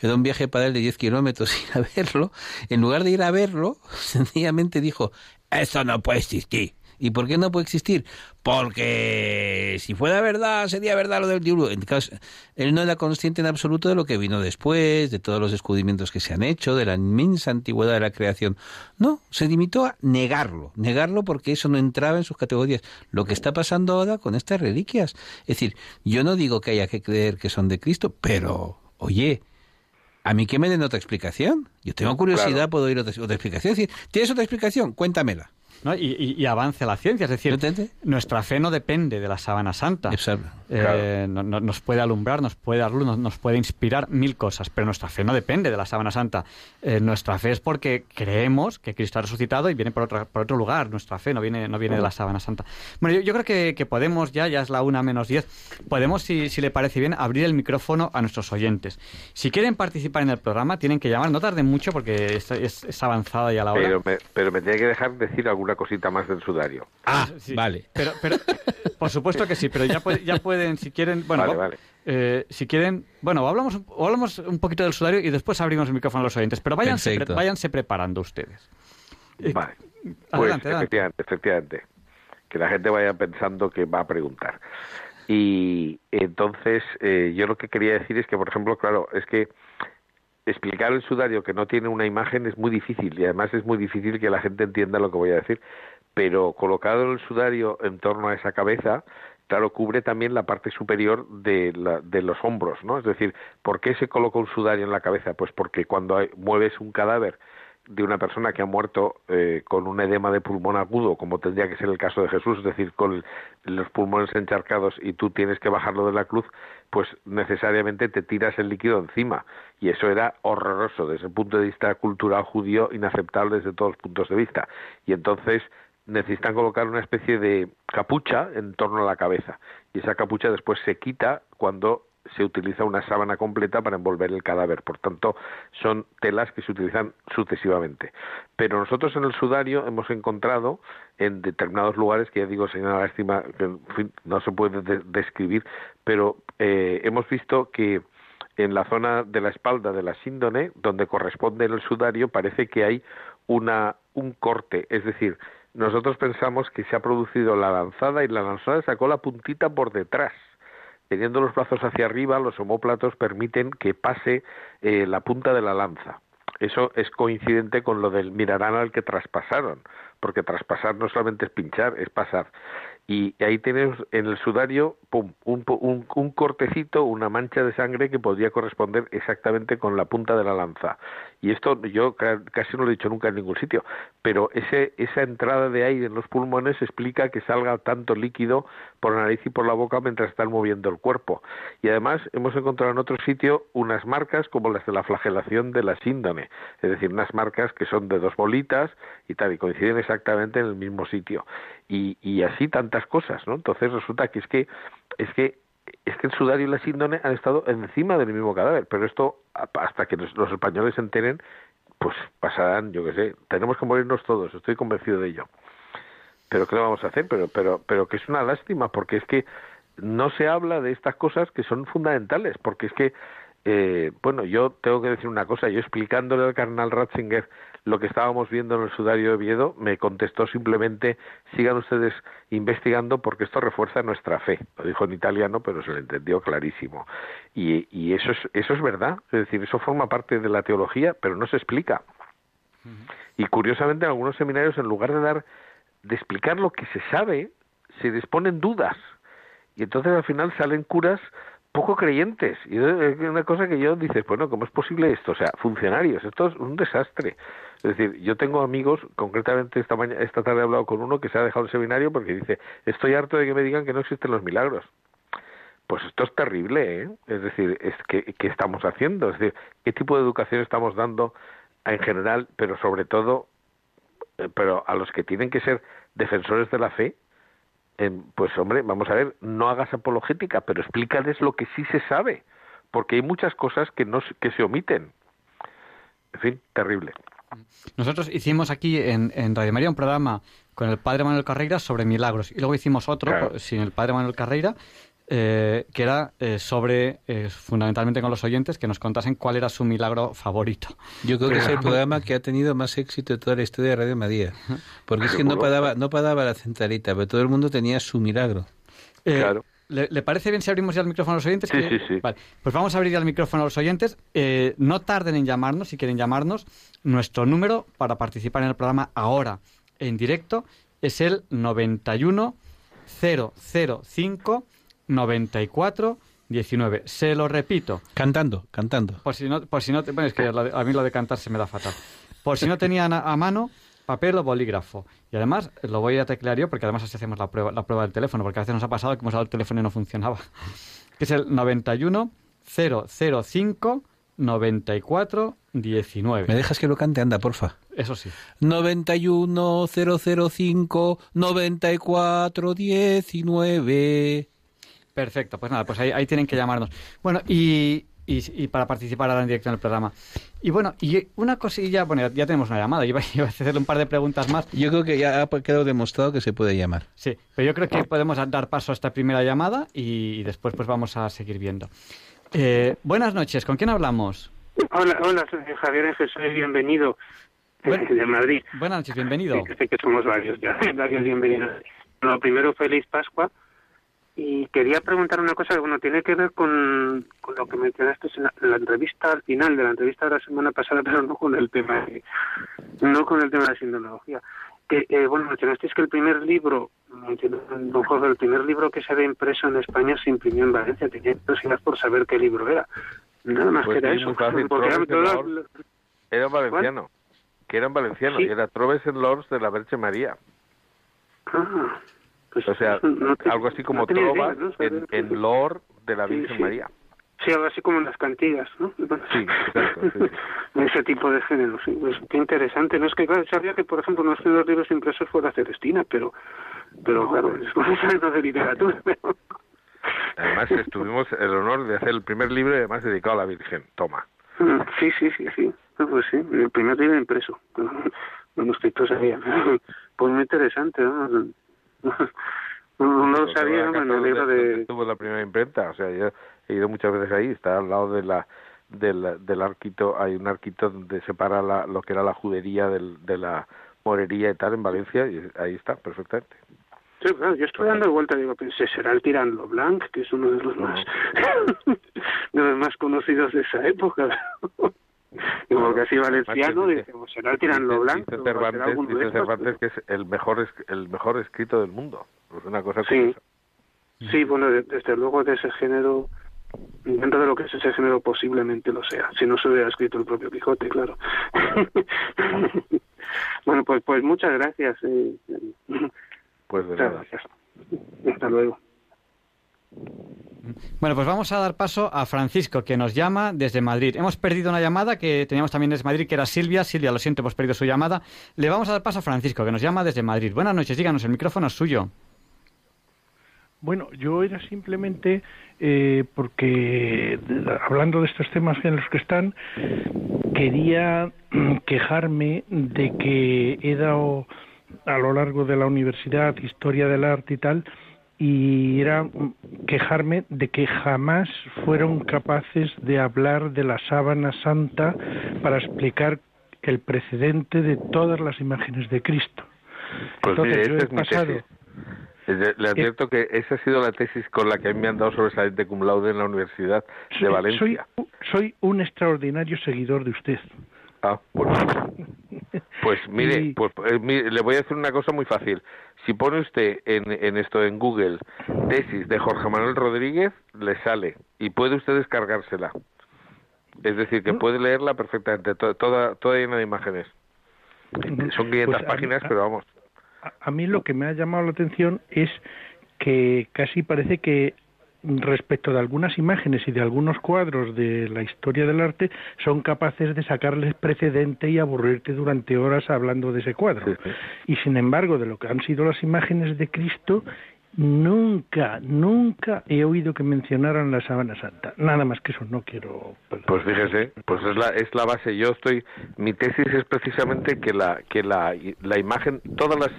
C: era un viaje para él de 10 kilómetros ir a verlo. En lugar de ir a verlo, sencillamente dijo, eso no puede existir. ¿Y por qué no puede existir? Porque si fuera verdad, sería verdad lo del caso, él no era consciente en absoluto de lo que vino después, de todos los descubrimientos que se han hecho, de la inmensa antigüedad de la creación. No, se limitó a negarlo, negarlo porque eso no entraba en sus categorías. Lo que está pasando ahora con estas reliquias. Es decir, yo no digo que haya que creer que son de Cristo, pero, oye, a mí que me den otra explicación. Yo tengo curiosidad, puedo oír otra, explicación. ¿tienes otra explicación? Cuéntamela.
A: ¿No? y, y- y avance la ciencia. Es decir, nuestra fe no depende de la sábana santa.
C: Exacto.
A: Eh, no- no- nos puede alumbrar, nos puede dar luz, nos, nos puede inspirar mil cosas, pero nuestra fe no depende de la sábana santa. Eh, nuestra fe es porque creemos que Cristo ha resucitado y viene por, otra- por otro lugar. Nuestra fe no viene, no viene de la sábana santa. Bueno, yo, yo creo que, que podemos ya, ya es la una menos diez, podemos, si, si le parece bien, abrir el micrófono a nuestros oyentes. Si quieren participar en el programa, tienen que llamar, no tarden mucho porque es, es- es avanzada ya la hora.
D: Pero me, pero me tiene que dejar decir alguna cosita más del sudario.
C: Ah,
A: Sí.
C: vale.
A: Pero, pero, por supuesto que sí, pero ya, puede- ya pueden, si quieren, bueno,
D: Vale,
A: va-
D: vale.
A: eh, si quieren, bueno, o hablamos, hablamos un poquito del sudario y después abrimos el micrófono a los oyentes, pero váyanse, pre- váyanse preparando ustedes. Eh,
D: Vale. Pues
A: adelante, adelante.
D: efectivamente, efectivamente. Que la gente vaya pensando que va a preguntar. Y entonces, eh, yo lo que quería decir es que, por ejemplo, claro, es que explicar el sudario que no tiene una imagen es muy difícil y además es muy difícil que la gente entienda lo que voy a decir. Pero colocado el sudario en torno a esa cabeza, claro, cubre también la parte superior de, la- de los hombros, ¿no? Es decir, ¿por qué se coloca un sudario en la cabeza? Pues porque cuando hay- mueves un cadáver de una persona que ha muerto eh, con un edema de pulmón agudo, como tendría que ser el caso de Jesús, es decir, con los pulmones encharcados y tú tienes que bajarlo de la cruz, pues necesariamente te tiras el líquido encima. Y eso era horroroso desde el punto de vista cultural judío, inaceptable desde todos los puntos de vista. Y entonces necesitan colocar una especie de capucha en torno a la cabeza. Y esa capucha después se quita cuando se utiliza una sábana completa para envolver el cadáver. Por tanto, son telas que se utilizan sucesivamente. Pero nosotros en el sudario hemos encontrado en determinados lugares, que ya digo, señora Lástima, que no se puede de- describir, pero eh, hemos visto que en la zona de la espalda de la síndone, donde corresponde el sudario, parece que hay una, un corte, es decir, nosotros pensamos que se ha producido la lanzada y la lanzada sacó la puntita por detrás. Teniendo los brazos hacia arriba, los homóplatos permiten que pase eh, la punta de la lanza. Eso es coincidente con lo del mirarán al que traspasaron, porque traspasar no solamente es pinchar, es pasar. Y ahí tenemos en el sudario pum, un, un, un cortecito, una mancha de sangre que podría corresponder exactamente con la punta de la lanza. Y esto yo ca- casi no lo he dicho nunca en ningún sitio, pero ese, esa entrada de aire en los pulmones explica que salga tanto líquido por la nariz y por la boca mientras están moviendo el cuerpo. Y además hemos encontrado en otro sitio unas marcas como las de la flagelación de la síndone, es decir, unas marcas que son de dos bolitas y tal, y coinciden exactamente en el mismo sitio. Y, y así tantas cosas, ¿no? Entonces resulta que es que es que es que el sudario y la síndone han estado encima del mismo cadáver, pero esto hasta que los, españoles se enteren, pues pasarán, yo qué sé, tenemos que morirnos todos, estoy convencido de ello. Pero qué le vamos a hacer, pero pero pero que es una lástima porque es que no se habla de estas cosas que son fundamentales, porque es que eh, bueno, yo tengo que decir una cosa, yo explicándole al carnal Ratzinger lo que estábamos viendo en el sudario de Oviedo, me contestó simplemente, sigan ustedes investigando porque esto refuerza nuestra fe. Lo dijo en italiano, pero se lo entendió clarísimo. Y, y eso, es, eso es verdad, es decir, eso forma parte de la teología, pero no se explica. Y curiosamente en algunos seminarios, en lugar de dar, de explicar lo que se sabe, se disponen dudas. Y entonces al final salen curas poco creyentes. Y es una cosa que yo dices, bueno, ¿cómo es posible esto? O sea, funcionarios, esto es un desastre. Es decir, yo tengo amigos, concretamente esta mañana, esta tarde he hablado con uno que se ha dejado el seminario porque dice, estoy harto de que me digan que no existen los milagros. Pues esto es terrible, ¿eh? Es decir, es que, ¿qué estamos haciendo? Es decir, ¿qué tipo de educación estamos dando en general, pero sobre todo, eh, pero a los que tienen que ser defensores de la fe, eh, pues hombre, vamos a ver, no hagas apologética, pero explícales lo que sí se sabe, porque hay muchas cosas que no se- que se omiten. En fin, terrible.
A: Nosotros hicimos aquí en, en Radio María un programa con el padre Manuel Carreira sobre milagros y luego hicimos otro
D: Claro.
A: sin el padre Manuel Carreira eh, que era eh, sobre, eh, fundamentalmente con los oyentes, que nos contasen cuál era su milagro favorito.
C: Yo creo que es el programa que ha tenido más éxito de toda la historia de Radio María. Porque es que no paraba, no paraba la centralita, pero todo el mundo tenía su milagro.
A: Eh,
D: Claro.
A: ¿le, le parece bien si abrimos ya el micrófono a los oyentes?
D: Sí,
A: Que-
D: sí, sí.
A: Vale, pues vamos a abrir ya el micrófono a los oyentes. Eh, no tarden en llamarnos, si quieren llamarnos. Nuestro número para participar en el programa ahora en directo es el 91 005 94 19. Se lo repito.
C: Cantando, cantando.
A: Por si no, por si no bueno, es que a mí lo de cantar se me da fatal. Por si no tenían a, a mano, papel o bolígrafo. Y además, lo voy a teclear yo porque además así hacemos la prueba, la prueba del teléfono, porque a veces nos ha pasado que hemos dado el teléfono y no funcionaba. que es el 91 005 94 19.
C: ¿Me dejas que lo cante? Anda, porfa.
A: Eso sí.
C: 91 005 94 19.
A: Perfecto, pues nada, pues ahí, ahí tienen que llamarnos. Bueno, y, y, y para participar ahora en directo en el programa. Y bueno, y una cosilla, bueno, ya, ya tenemos una llamada, iba, iba a hacerle un par de preguntas más.
C: Yo creo que ya ha quedado demostrado que se puede llamar.
A: Sí, pero yo creo que podemos dar paso a esta primera llamada y, y después pues vamos a seguir viendo. Eh, buenas noches, ¿con quién hablamos?
E: Hola, hola, soy Javier soy bienvenido eh,
A: Bueno.
E: de Madrid.
A: Buenas noches, bienvenido.
E: Sí, sé que somos varios ya, varios bienvenidos. Lo primero, feliz Pascua. Y quería preguntar una cosa que, bueno, tiene que ver con, con lo que mencionaste en la, en la entrevista al final de la entrevista de la semana pasada, pero no con el tema de, no con el tema de la sindonología. Que, eh, bueno, mencionasteis que el primer libro, don Jorge, el primer libro que se ve impreso en España se imprimió en Valencia. Tenía curiosidad por saber qué libro era. Nada más
D: Pues
E: que era eso.
D: fácil,
E: Porque eran.
D: Era un valenciano. Que era un valenciano.
E: Sí.
D: Y era Troves en Lords de la Verche María.
E: Ah, pues
D: O sea,
E: no te-
D: algo así como
E: no. Saber
D: en, en Lord de la Virgen
E: sí.
D: María.
E: Sí, algo así como en las cantigas, ¿no?
D: Sí, exacto, sí.
E: Ese tipo de género, sí. Pues qué interesante. No es que, claro, sabía que, por ejemplo, uno de los libros impresos fuera Celestina, pero, pero claro, es no de literatura. Pero...
D: Además, estuvimos el honor de hacer el primer libro y además dedicado a la Virgen. Toma.
E: Sí, sí, sí, sí. Ah, Pues sí, el primer libro impreso. Manuscrito sabía. Pues muy interesante, ¿no? No, no lo sabía, libro
D: donde
E: de...
D: Estuvo la primera imprenta. O sea, yo he ido muchas veces ahí. Está al lado de la del, del arquito. Hay un arquito donde separa la, lo que era la judería del, de la morería y tal en Valencia. Y ahí está, perfectamente.
E: Sí, claro, yo estoy dando vuelta, digo, pensé, será el Tirando Blanc, que es uno de los más de los más conocidos de esa época. Y porque así valenciano,
D: Dice-
E: decimos, será el Tirando
D: Dice- Cervantes, dice que es el mejor el mejor escrito del mundo. Es una cosa
E: Sí.
D: curiosa.
E: Sí, bueno, de- desde luego de ese género, dentro de lo que es ese género posiblemente lo sea, si no se hubiera escrito el propio Quijote, claro. bueno, pues pues muchas gracias. eh,
D: Pues de nada.
E: gracias. Hasta luego.
A: Bueno, pues vamos a dar paso a Francisco, que nos llama desde Madrid. Hemos perdido una llamada que teníamos también desde Madrid, que era Silvia. Silvia, lo siento, hemos perdido su llamada. Le vamos a dar paso a Francisco, que nos llama desde Madrid. Buenas noches, díganos, el micrófono es suyo.
F: Bueno, yo era simplemente eh, porque, hablando de estos temas en los que están, quería mm, quejarme de que he dado a lo largo de la universidad historia del arte y tal, y era quejarme de que jamás fueron capaces de hablar de la sábana santa para explicar el precedente de todas las imágenes de Cristo.
D: Pues
F: Entonces,
D: mire,
F: yo he
D: es
F: pasado-
D: tesis. Eh, Le advierto que esa ha sido la tesis con la que a mí me han dado sobresaliente cum laude en la Universidad de Valencia.
F: Soy, soy un extraordinario seguidor de usted.
D: Ah, bueno. Pues mire,
F: Y-
D: pues eh, mire, le voy a decir una cosa muy fácil. Si pone usted en, en esto en Google tesis de Jorge Manuel Rodríguez, le sale y puede usted descargársela. Es decir,
F: Mm.
D: que puede leerla perfectamente, to- toda, toda llena de imágenes. Son 500
F: Pues mí-
D: páginas, pero vamos.
F: A, a mí lo que me ha llamado la atención es que casi parece que respecto de algunas imágenes y de algunos cuadros de la historia del arte son capaces de sacarles precedente y aburrirte durante horas hablando de ese cuadro. Y sin embargo, de lo que han sido las imágenes de Cristo, nunca, nunca he oído que mencionaran la sábana santa. Nada más que eso, no quiero...
D: Pues fíjese, pues es la, es la base. Yo estoy, mi tesis es precisamente que la, que la, la imagen, todas las,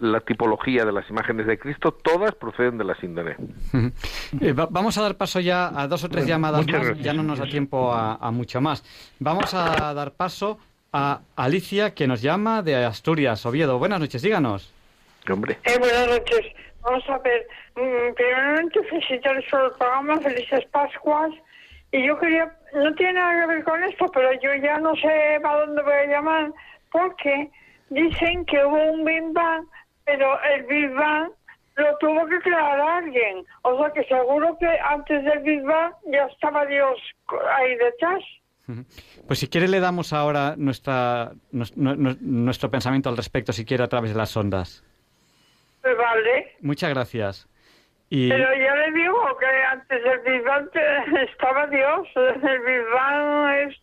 D: la tipología de las imágenes de Cristo, todas proceden de la síndrome.
A: Eh, va- vamos a dar paso ya a dos o tres
F: Bueno,
A: llamadas
F: muchas
A: más,
F: gracias.
A: ya no nos da tiempo a, a mucho más. Vamos a dar paso a Alicia, que nos llama de Asturias, Oviedo. Buenas noches, díganos.
D: Hombre,
G: Eh, buenas noches. Vamos a ver. mm, primeramente, felicitaros por el programa. Felices Pascuas. Y yo quería. No tiene nada que ver con esto, pero yo ya no sé a dónde voy a llamar. Porque dicen que hubo un Big Bang, pero el Big Bang lo tuvo que crear alguien. O sea que seguro que antes del Big Bang ya estaba Dios ahí detrás.
A: Pues si quiere le damos ahora nuestra, nuestro pensamiento al respecto, si quiere, a través de las ondas.
G: Pues vale.
A: Muchas gracias.
G: Pero yo le digo que antes del Big Bang estaba Dios. El Big Bang es,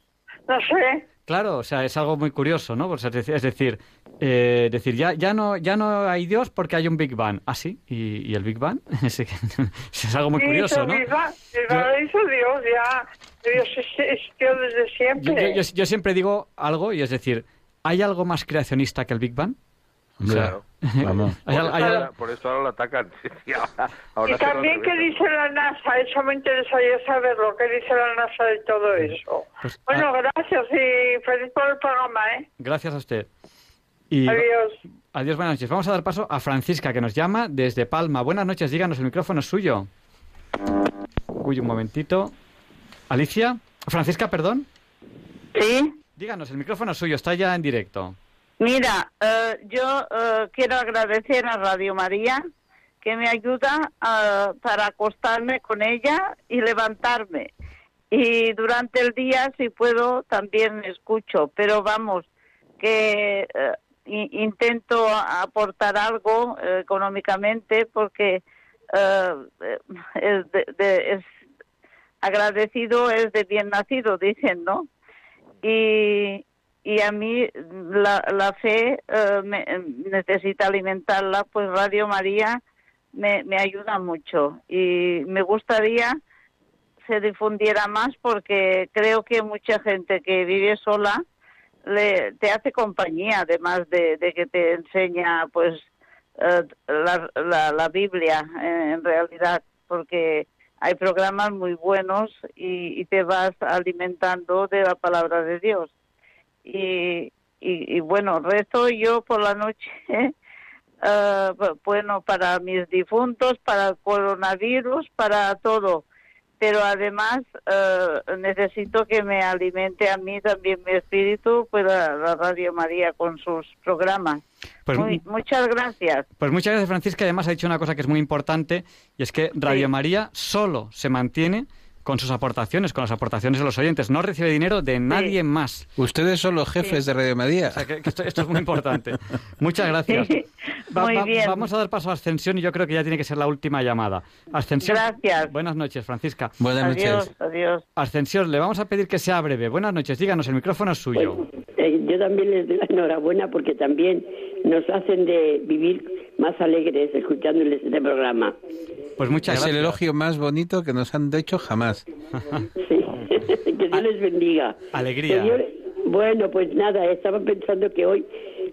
G: no sé.
A: Claro, o sea, es algo muy curioso, ¿no? Es decir, eh, decir ya, ya, no, ya no hay Dios porque hay un Big Bang. Ah, sí, y, el Big Bang es, algo muy curioso, ¿no?
G: Big Bang, hizo Dios, ya. Dios existió desde siempre.
A: yo siempre digo algo, y es decir, ¿hay algo más creacionista que el Big Bang?
C: Claro. Vamos.
D: Por, eso ahora lo atacan.
G: y también, ¿qué dice la NASA? Eso me interesaría saber lo que dice la NASA de todo eso. Pues, bueno, ah, gracias y feliz por el programa, ¿eh?
A: Gracias a usted.
G: adiós.
A: Adiós, buenas noches. Vamos a dar paso a Francisca, que nos llama desde Palma. Buenas noches, díganos, el micrófono es suyo. Uy, un momentito. Alicia. Francisca, perdón.
H: Sí.
A: Díganos, el micrófono es suyo, está ya en directo.
H: Mira, eh, yo eh, quiero agradecer a Radio María que me ayuda eh, para acostarme con ella y levantarme. Y durante el día, si puedo, también escucho. Pero vamos, que intento aportar algo económicamente porque es, es agradecido es de bien nacido, dicen, ¿no? Y, y a mí la, la fe eh, me, necesita alimentarla, pues Radio María me, me ayuda mucho y me gustaría se difundiera más porque creo que mucha gente que vive sola le, te hace compañía, además de, que te enseña pues eh, la, la, la, Biblia en realidad, porque hay programas muy buenos y, y te vas alimentando de la palabra de Dios y, y, bueno, rezo yo por la noche, uh, bueno, para mis difuntos, para el coronavirus, para todo. Pero además uh, necesito que me alimente a mí también mi espíritu, pues la, Radio María con sus programas. Pues, muchas gracias.
A: Pues muchas gracias, Francisca. Además ha dicho una cosa que es muy importante y es que Radio María solo se mantiene con sus aportaciones, con las aportaciones de los oyentes. No recibe dinero de nadie más.
C: Ustedes son los jefes de Radio María.
A: esto, es muy importante. Muchas gracias.
H: muy bien.
A: Vamos a dar paso a Ascensión y yo creo que ya tiene que ser la última llamada. Ascensión.
H: Gracias.
A: Buenas noches, Francisca.
C: Buenas
H: noches. Adiós.
A: Ascensión, le vamos a pedir que sea breve. Buenas noches, díganos, el micrófono es suyo.
I: Eh, yo también les doy la enhorabuena porque también nos hacen de vivir más alegres escuchándoles este programa.
A: Pues muchas
C: es el elogio más bonito que nos han hecho jamás.
I: sí, que Dios les bendiga.
A: Alegría.
I: Bueno, pues nada, estaba pensando que hoy,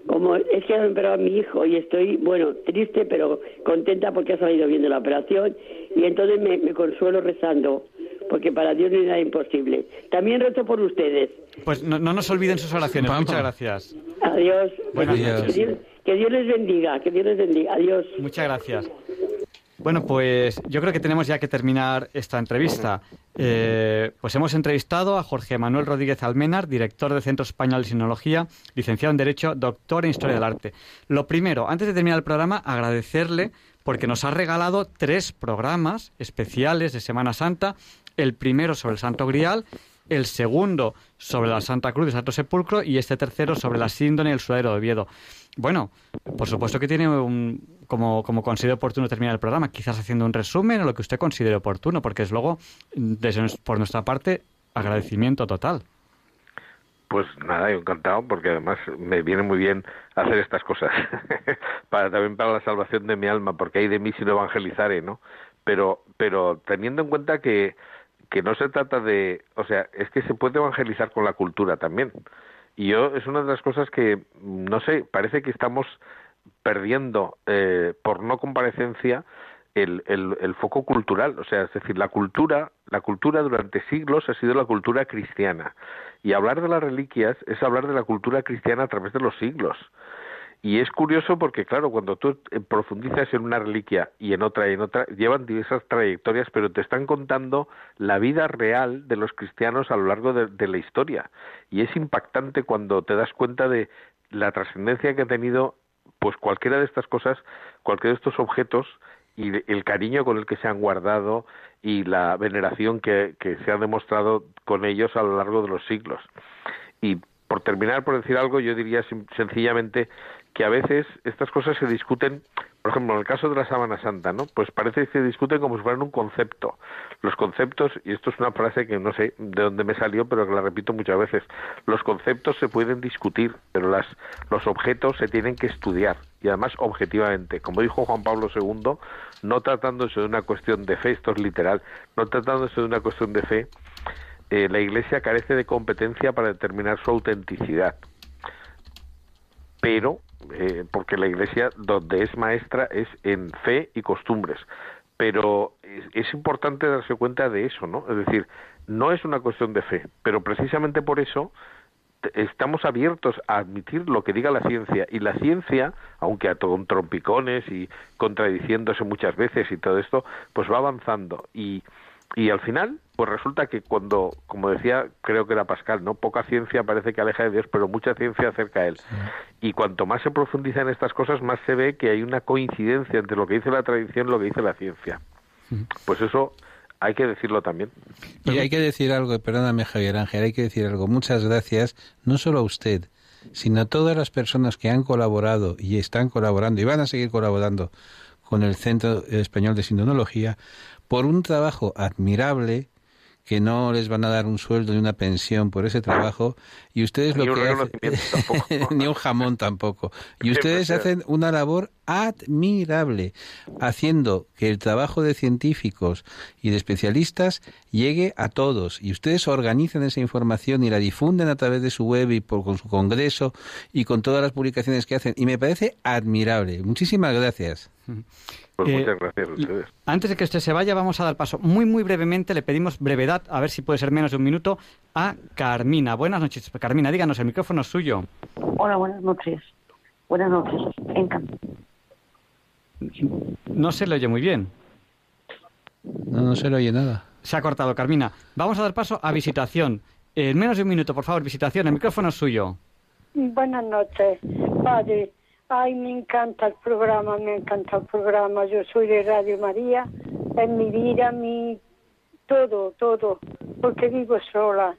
I: como es que ha operado a mi hijo y estoy, bueno, triste, pero contenta porque ha salido bien de la operación y entonces me, consuelo rezando, porque para Dios no hay nada imposible. También rezo por ustedes.
A: Pues no, nos olviden sus oraciones. Muchas gracias.
I: Adiós.
A: Buenas noches.
I: que Dios les bendiga, que Dios les bendiga. Adiós.
A: Muchas gracias. Bueno, pues yo creo que tenemos ya que terminar esta entrevista. Eh, pues hemos entrevistado a Jorge Manuel Rodríguez Almenar, director del Centro Español de Sinología, licenciado en Derecho, doctor en Historia del Arte. Lo primero, antes de terminar el programa, agradecerle porque nos ha regalado tres programas especiales de Semana Santa. El primero sobre el Santo Grial, el segundo sobre la Santa Cruz de Santo Sepulcro y este tercero sobre la síndrome y el sudadero de Oviedo. Bueno, por supuesto que tiene un, como, como considere oportuno terminar el programa, quizás haciendo un resumen o lo que usted considere oportuno, porque es luego, desde, por nuestra parte, agradecimiento total.
D: Pues nada, yo encantado, porque además me viene muy bien hacer estas cosas, para también para la salvación de mi alma, porque hay de mí si no evangelizaré, ¿no? Pero, pero teniendo en cuenta que, que no se trata de, o sea, es que se puede evangelizar con la cultura también. Y yo es una de las cosas que, no sé, parece que estamos perdiendo eh, por no comparecencia el, el, el, foco cultural, o sea, es decir, la cultura, la cultura durante siglos ha sido la cultura cristiana y hablar de las reliquias es hablar de la cultura cristiana a través de los siglos. Y es curioso porque, claro, cuando tú eh, profundizas en una reliquia y en otra y en otra, llevan diversas trayectorias, pero te están contando la vida real de los cristianos a lo largo de, la historia. Y es impactante cuando te das cuenta de la trascendencia que ha tenido, pues cualquiera de estas cosas, cualquiera de estos objetos y el cariño con el que se han guardado y la veneración que, que se ha demostrado con ellos a lo largo de los siglos. Y por terminar, por decir algo, yo diría sencillamente que a veces estas cosas se discuten, por ejemplo, en el caso de la sábana santa, ¿no? Pues parece que se discuten como si fueran un concepto. Los conceptos, y esto es una frase que no sé de dónde me salió, pero que la repito muchas veces, los conceptos se pueden discutir, pero las, los objetos se tienen que estudiar, y además objetivamente. Como dijo Juan Pablo II, no tratándose de una cuestión de fe, esto es literal, no tratándose de una cuestión de fe, eh, la Iglesia carece de competencia para determinar su autenticidad. Pero eh, porque la Iglesia donde es maestra es en fe y costumbres. Pero es, importante darse cuenta de eso, ¿no? Es decir, no es una cuestión de fe, pero precisamente por eso estamos abiertos a admitir lo que diga la ciencia y la ciencia, aunque con trompicones y contradiciéndose muchas veces y todo esto, pues va avanzando y y al final, pues resulta que cuando, como decía, creo que era Pascal, ¿no? Poca ciencia parece que aleja de Dios, pero mucha ciencia acerca a Él. Y cuanto más se profundiza en estas cosas, más se ve que hay una coincidencia entre lo que dice la tradición y lo que dice la ciencia. Pues eso hay que decirlo también.
C: Y hay que decir algo, perdóname Javier Ángel, hay que decir algo. Muchas gracias, no solo a usted, sino a todas las personas que han colaborado y están colaborando y van a seguir colaborando con el Centro Español de Sindonología por un trabajo admirable que no les van a dar un sueldo ni una pensión por ese trabajo y ustedes lo que hacen ni un jamón tampoco. Y ustedes hacen una labor admirable haciendo que el trabajo de científicos y de especialistas llegue a todos. Y ustedes organizan esa información y la difunden a través de su web y por con su congreso y con todas las publicaciones que hacen. Y me parece admirable. Muchísimas gracias
D: pues eh, muchas gracias a ustedes.
A: Antes de que usted se vaya, vamos a dar paso muy, muy brevemente. Le pedimos brevedad, a ver si puede ser menos de un minuto, a Carmina. Buenas noches, Carmina. Díganos, el micrófono es suyo.
J: Hola, buenas noches. Buenas noches. Encantado.
A: No se le oye muy bien.
C: No, no se le oye nada.
A: Se ha cortado, Carmina. Vamos a dar paso a visitación. En menos de un minuto, por favor, visitación. El micrófono es suyo.
G: Buenas noches, padre. Ay, me encanta el programa, me encanta el programa. Yo soy de Radio María, es mi vida, mi todo, todo, porque vivo sola.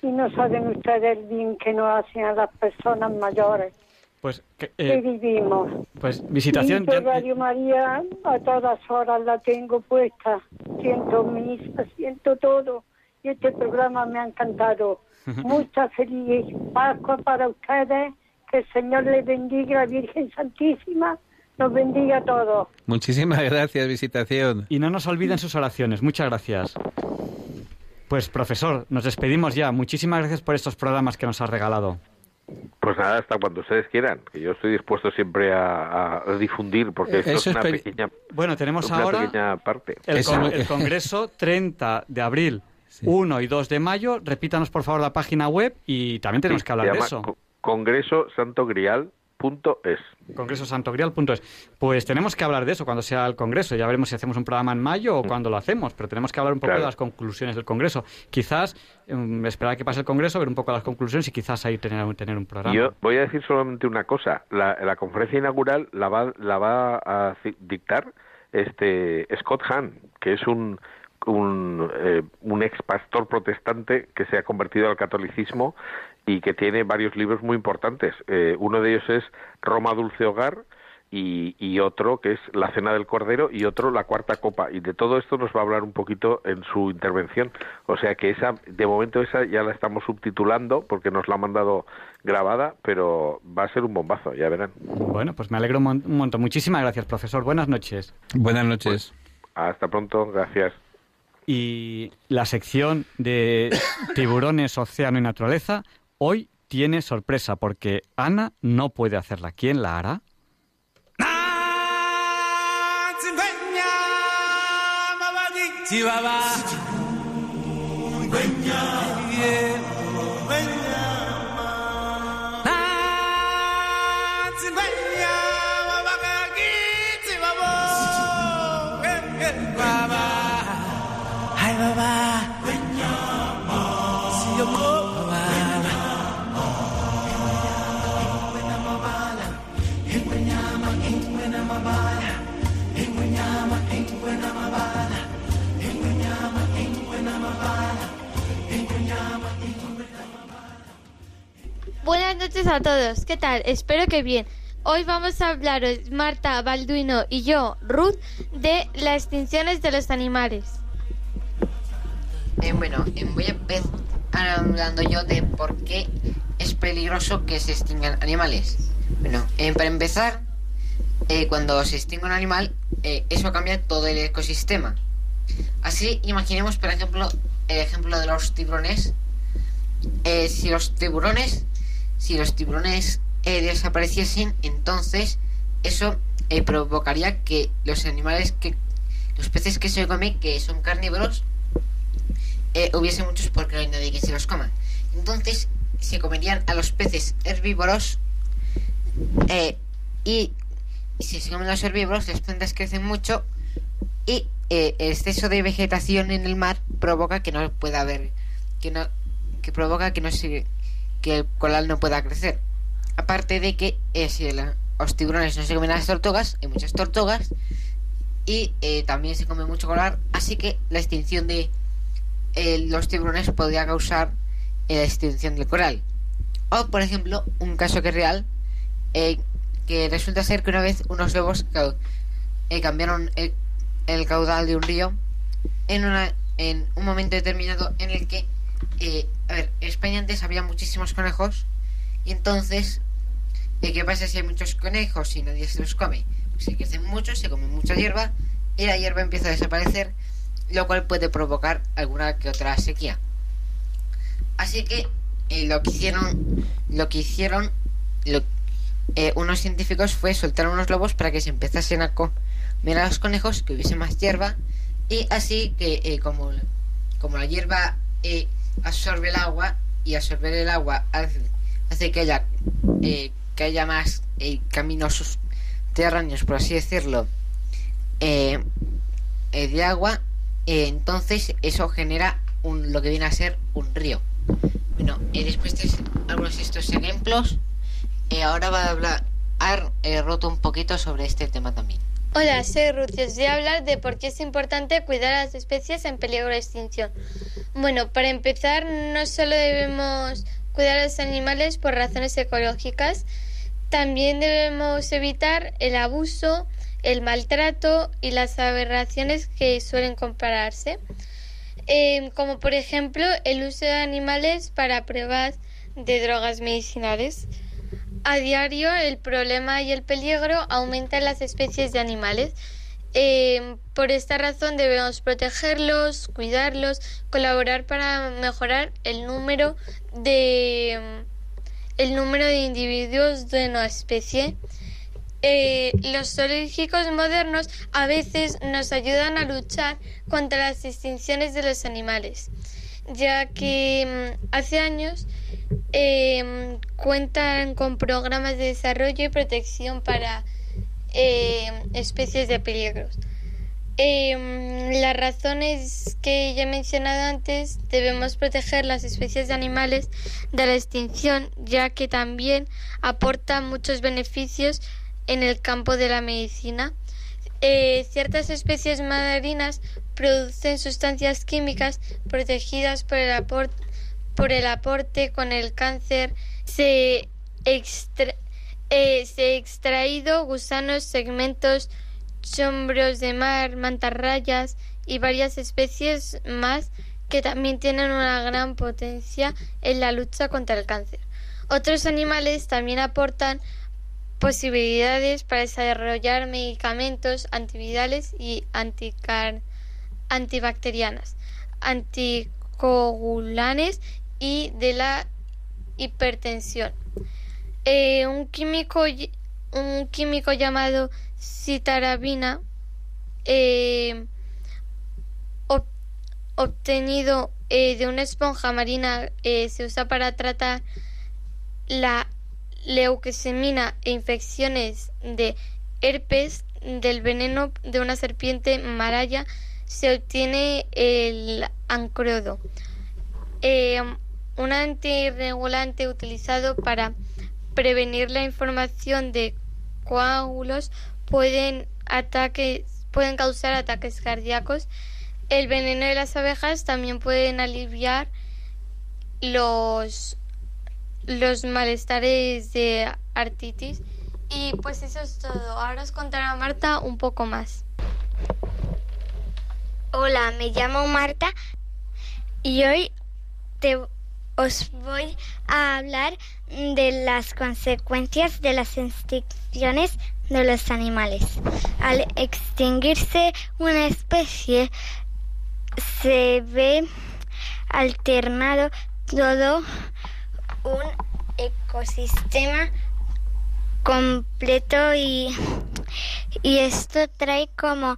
G: Y no saben ustedes el bien que nos hacen a las personas mayores.
A: Pues que,
G: eh, vivimos.
A: Pues visitación.
G: Y Radio María a todas horas la tengo puesta. Siento misa, siento todo. Y este programa me ha encantado. Mucha feliz Pascua para ustedes que el Señor le bendiga, la Virgen Santísima, nos bendiga a todos.
C: Muchísimas gracias, visitación.
A: Y no nos olviden sus oraciones. Muchas gracias. Pues profesor, nos despedimos ya. Muchísimas gracias por estos programas que nos ha regalado.
D: Pues nada, hasta cuando ustedes quieran, que yo estoy dispuesto siempre a, difundir, porque esto es una pequeña,
A: bueno, tenemos ahora
D: parte.
A: El, Congreso 30 de abril, 1 y 2 de mayo. Repítanos por favor la página web y también tenemos que hablar de eso
D: congresosantogrial.es.
A: Congresosantogrial.es. Pues tenemos que hablar de eso cuando sea el Congreso. Ya veremos si hacemos un programa en mayo o mm. cuando lo hacemos, pero tenemos que hablar un poco de las conclusiones del Congreso. Quizás um, esperar a que pase el Congreso, ver un poco las conclusiones y quizás ahí tener, tener un programa.
D: Yo voy a decir solamente una cosa. La, conferencia inaugural la va, la va a dictar este Scott Hahn, que es un un, eh, un ex pastor protestante que se ha convertido al catolicismo y que tiene varios libros muy importantes. Eh, uno de ellos es Roma Dulce Hogar y, y, otro que es La Cena del Cordero y otro La Cuarta Copa. Y de todo esto nos va a hablar un poquito en su intervención. O sea que esa, de momento esa ya la estamos subtitulando porque nos la han mandado grabada, pero va a ser un bombazo, ya verán.
A: Bueno, pues me alegro un, montón. Muchísimas gracias, profesor. Buenas noches.
C: Buenas noches.
D: Pues, hasta pronto, gracias.
A: Y la sección de tiburones, océano y naturaleza Hoy tiene sorpresa porque Ana no puede hacerla. ¿Quién la hará?
K: Buenas noches a todos. ¿Qué tal? Espero que bien. Hoy vamos a hablaros, Marta, Balduino y yo, Ruth, de las extinciones de los animales.
L: Eh, bueno, eh, voy a empezar hablando yo de por qué es peligroso que se extingan animales. Bueno, eh, para empezar, eh, cuando se extingue un animal, eh, eso cambia todo el ecosistema. Así, imaginemos, por ejemplo, el ejemplo de los tiburones. Eh, si los tiburones, si los tiburones eh, desapareciesen, entonces eso eh, provocaría que los animales que, los peces que se comen, que son carnívoros, eh, hubiese muchos porque no hay nadie que se los coma. Entonces se comerían a los peces herbívoros eh, y si se comen los herbívoros, las plantas crecen mucho y eh, el exceso de vegetación en el mar provoca que no pueda haber, que no, que provoca que no se, el coral no pueda crecer. Aparte de que eh, si la- los tiburones no se comen las tortugas, hay muchas tortugas y eh, también se come mucho coral, así que la extinción de eh, los tiburones podría causar eh, la extinción del coral. O, por ejemplo, un caso que es real, que resulta ser que una vez unos lobos eh, cambiaron el, el caudal de un río en, una, en un momento determinado en el que, eh, a ver, en España antes había muchísimos conejos y entonces, eh, ¿qué pasa si hay muchos conejos y nadie se los come? Pues se crecen muchos, se come mucha hierba y la hierba empieza a desaparecer, lo cual puede provocar alguna que otra sequía. Así que eh, lo que hicieron, lo que hicieron, lo- eh, unos científicos fue soltar unos lobos para que se empezasen a comer a los conejos, que hubiese más hierba y así que como, como la hierba absorbe el agua y absorber el agua hace, hace que haya eh, que haya más eh, caminos subterráneos, por así decirlo, eh, eh, de agua, eh, entonces eso genera un, lo que viene a ser un río. Bueno, después de algunos de estos ejemplos, ahora va a hablar roto un poquito sobre este tema también.
K: Hola, soy Ruth y os voy a hablar de por qué es importante cuidar a las especies en peligro de extinción. Bueno, para empezar, no solo debemos cuidar a los animales por razones ecológicas, también debemos evitar el abuso, el maltrato y las aberraciones que suelen compararse, eh, como por ejemplo el uso de animales para pruebas de drogas medicinales. A diario el problema y el peligro aumentan las especies de animales. Eh, por esta razón debemos protegerlos, cuidarlos, colaborar para mejorar el número de el número de individuos de una especie. Eh, los zoológicos modernos a veces nos ayudan a luchar contra las extinciones de los animales, ya que mm, hace años eh, cuentan con programas de desarrollo y protección para eh, especies de peligros. Eh, las razones que ya he mencionado antes, debemos proteger las especies de animales de la extinción, ya que también aportan muchos beneficios en el campo de la medicina. Eh, ciertas especies marinas producen sustancias químicas protegidas por el, apor- por el aporte con el cáncer. Se, extra- eh, se extraído gusanos, segmentos, chombros de mar, mantarrayas y varias especies más que también tienen una gran potencia en la lucha contra el cáncer. Otros animales también aportan posibilidades para desarrollar medicamentos antivirales y anticar- antibacterianas, anticoagulanes y de la hipertensión. Eh, un químico un químico llamado citarabina eh, ob- obtenido eh, de una esponja marina se usa para tratar la leucemia e infecciones de herpes del veneno de una serpiente maraya se obtiene el ancrodo, eh, un antirregulante utilizado para prevenir la información de coágulos pueden ataques pueden causar ataques cardíacos. El veneno de las abejas también pueden aliviar los los malestares de artritis. Y pues eso es todo. Ahora os contará Marta un poco más.
M: Hola, me llamo Marta y hoy te, os voy a hablar de las consecuencias de las extinciones de los animales. Al extinguirse una especie, se ve alternado todo un ecosistema completo y, y esto trae como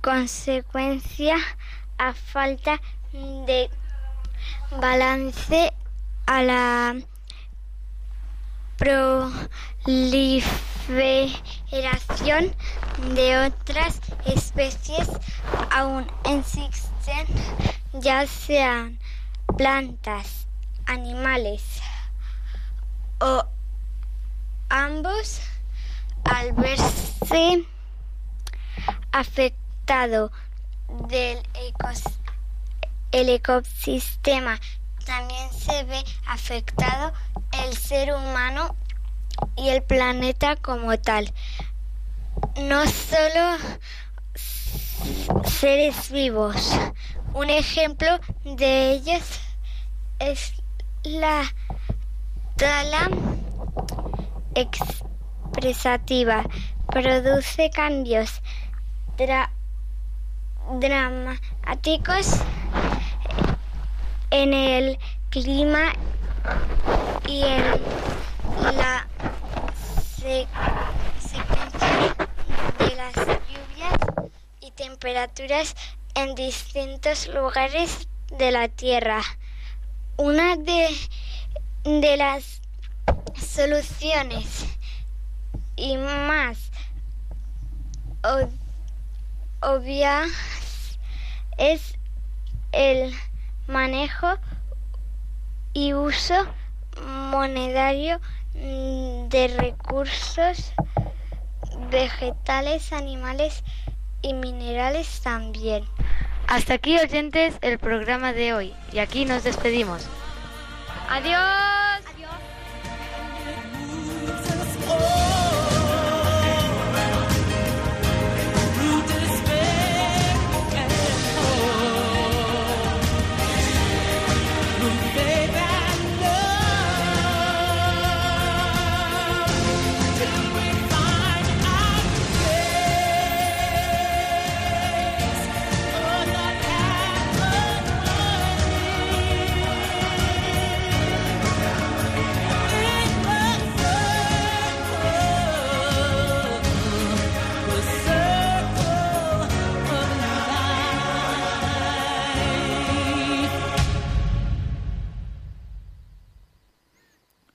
M: consecuencia a falta de balance a la proliferación de otras especies aún existen, ya sean plantas, animales o ambos al verse del el ecosistema también se ve afectado el ser humano y el planeta como tal. No solo seres vivos. Un ejemplo de ellos es la tala expresativa. Produce cambios dramáticos en el clima y en la secuencia de las lluvias y temperaturas en distintos lugares de la Tierra. Una de, de las soluciones y más obvias es el manejo y uso monetario de recursos vegetales, animales y minerales también.
N: Hasta aquí oyentes el programa de hoy y aquí nos despedimos.
K: Adiós.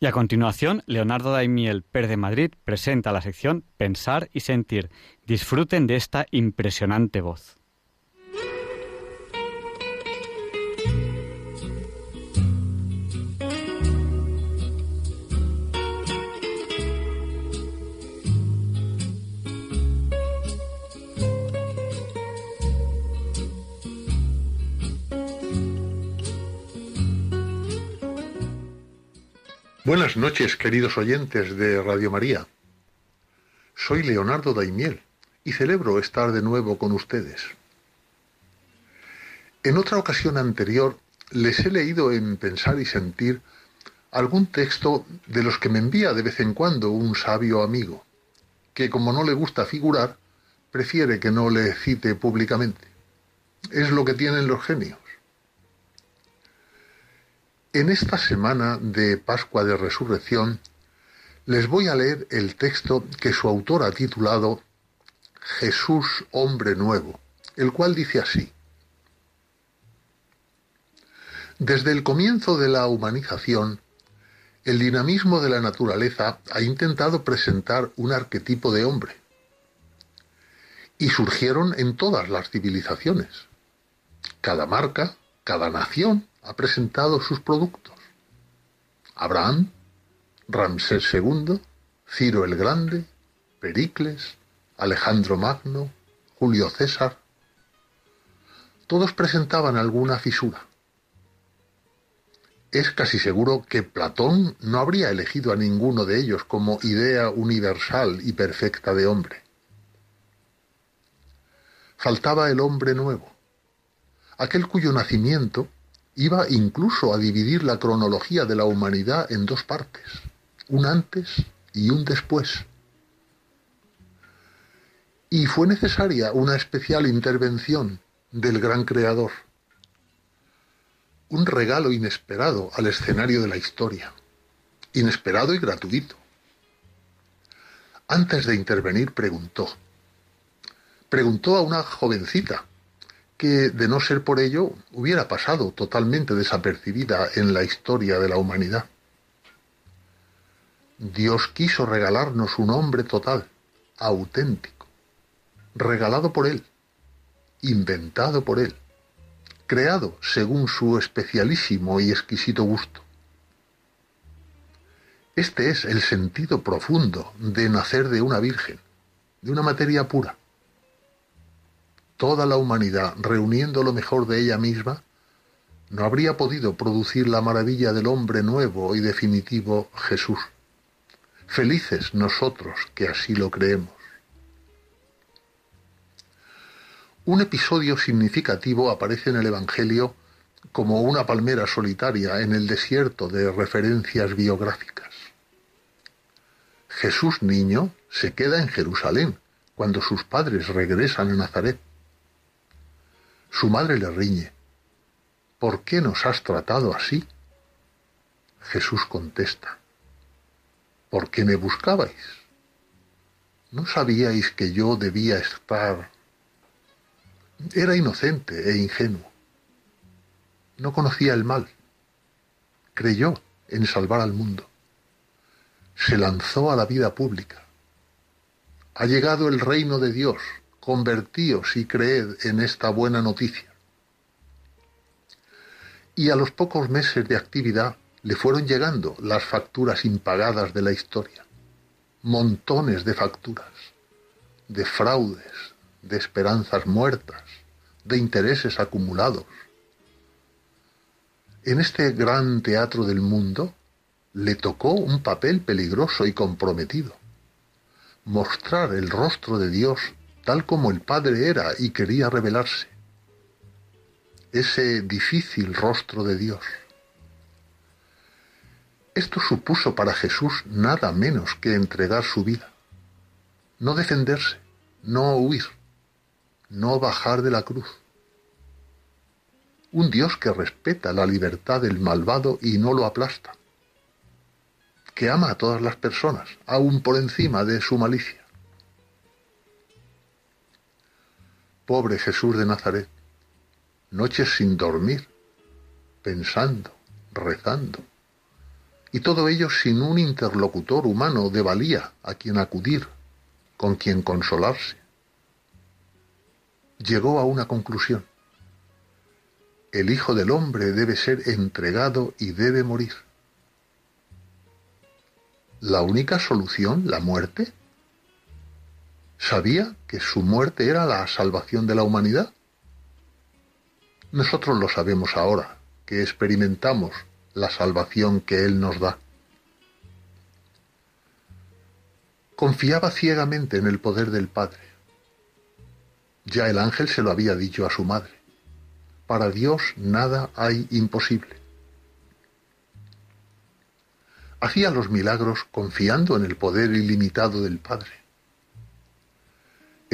A: Y a continuación, Leonardo Daimiel, Per de Madrid, presenta la sección Pensar y Sentir. Disfruten de esta impresionante voz.
O: Buenas noches, queridos oyentes de Radio María. Soy Leonardo Daimiel y celebro estar de nuevo con ustedes. En otra ocasión anterior les he leído en Pensar y Sentir algún texto de los que me envía de vez en cuando un sabio amigo, que como no le gusta figurar, prefiere que no le cite públicamente. Es lo que tienen los genios. En esta semana de Pascua de Resurrección les voy a leer el texto que su autor ha titulado Jesús hombre nuevo, el cual dice así. Desde el comienzo de la humanización, el dinamismo de la naturaleza ha intentado presentar un arquetipo de hombre. Y surgieron en todas las civilizaciones. Cada marca, cada nación ha presentado sus productos. Abraham, Ramsés II, Ciro el Grande, Pericles, Alejandro Magno, Julio César. Todos presentaban alguna fisura. es casi seguro que Platón no habría elegido a ninguno de ellos como idea universal y perfecta de hombre. Faltaba el hombre nuevo, aquel cuyo nacimiento iba incluso a dividir la cronología de la humanidad en dos partes, un antes y un después. Y fue necesaria una especial intervención del gran creador, un regalo inesperado al escenario de la historia, inesperado y gratuito. Antes de intervenir preguntó, preguntó a una jovencita, que, de no ser por ello, hubiera pasado totalmente desapercibida en la historia de la humanidad. Dios quiso regalarnos un hombre total, auténtico, regalado por Él, inventado por Él, creado según su especialísimo y exquisito gusto. Este es el sentido profundo de nacer de una virgen, de una materia pura toda la humanidad reuniendo lo mejor de ella misma, no habría podido producir la maravilla del hombre nuevo y definitivo Jesús. Felices nosotros que así lo creemos. Un episodio significativo aparece en el Evangelio como una palmera solitaria en el desierto de referencias biográficas. Jesús niño se queda en Jerusalén cuando sus padres regresan a Nazaret. Su madre le riñe. ¿Por qué nos has tratado así? Jesús contesta. ¿Por qué me buscabais? ¿No sabíais que yo debía estar... Era inocente e ingenuo. No conocía el mal. Creyó en salvar al mundo. Se lanzó a la vida pública. Ha llegado el reino de Dios convertíos y creed en esta buena noticia. Y a los pocos meses de actividad le fueron llegando las facturas impagadas de la historia. Montones de facturas, de fraudes, de esperanzas muertas, de intereses acumulados. En este gran teatro del mundo le tocó un papel peligroso y comprometido. Mostrar el rostro de Dios tal como el Padre era y quería revelarse. Ese difícil rostro de Dios. Esto supuso para Jesús nada menos que entregar su vida. No defenderse, no huir, no bajar de la cruz. Un Dios que respeta la libertad del malvado y no lo aplasta. Que ama a todas las personas, aun por encima de su malicia. Pobre Jesús de Nazaret, noches sin dormir, pensando, rezando, y todo ello sin un interlocutor humano de valía a quien acudir, con quien consolarse. Llegó a una conclusión. El Hijo del Hombre debe ser entregado y debe morir. ¿La única solución, la muerte? ¿Sabía que su muerte era la salvación de la humanidad? Nosotros lo sabemos ahora, que experimentamos la salvación que Él nos da. Confiaba ciegamente en el poder del Padre. Ya el ángel se lo había dicho a su madre. Para Dios nada hay imposible. Hacía los milagros confiando en el poder ilimitado del Padre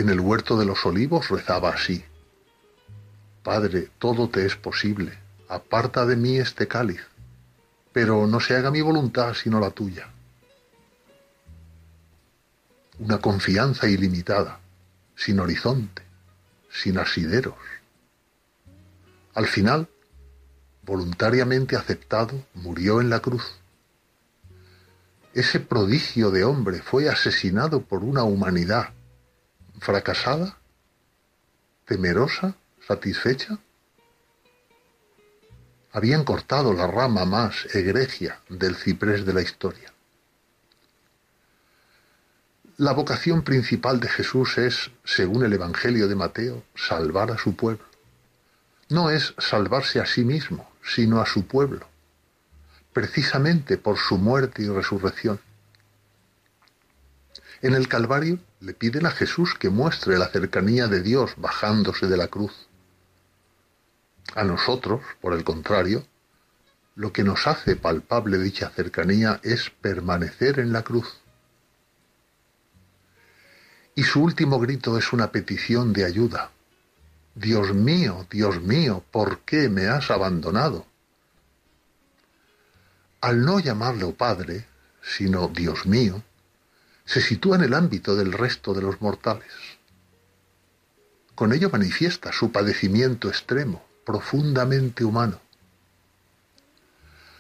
O: en el huerto de los olivos rezaba así. Padre, todo te es posible, aparta de mí este cáliz, pero no se haga mi voluntad sino la tuya. Una confianza ilimitada, sin horizonte, sin asideros. Al final, voluntariamente aceptado, murió en la cruz. Ese prodigio de hombre fue asesinado por una humanidad fracasada, temerosa, satisfecha. Habían cortado la rama más egregia del ciprés de la historia. La vocación principal de Jesús es, según el Evangelio de Mateo, salvar a su pueblo. No es salvarse a sí mismo, sino a su pueblo, precisamente por su muerte y resurrección. En el Calvario le piden a Jesús que muestre la cercanía de Dios bajándose de la cruz. A nosotros, por el contrario, lo que nos hace palpable dicha cercanía es permanecer en la cruz. Y su último grito es una petición de ayuda. Dios mío, Dios mío, ¿por qué me has abandonado? Al no llamarlo Padre, sino Dios mío, se sitúa en el ámbito del resto de los mortales. Con ello manifiesta su padecimiento extremo, profundamente humano.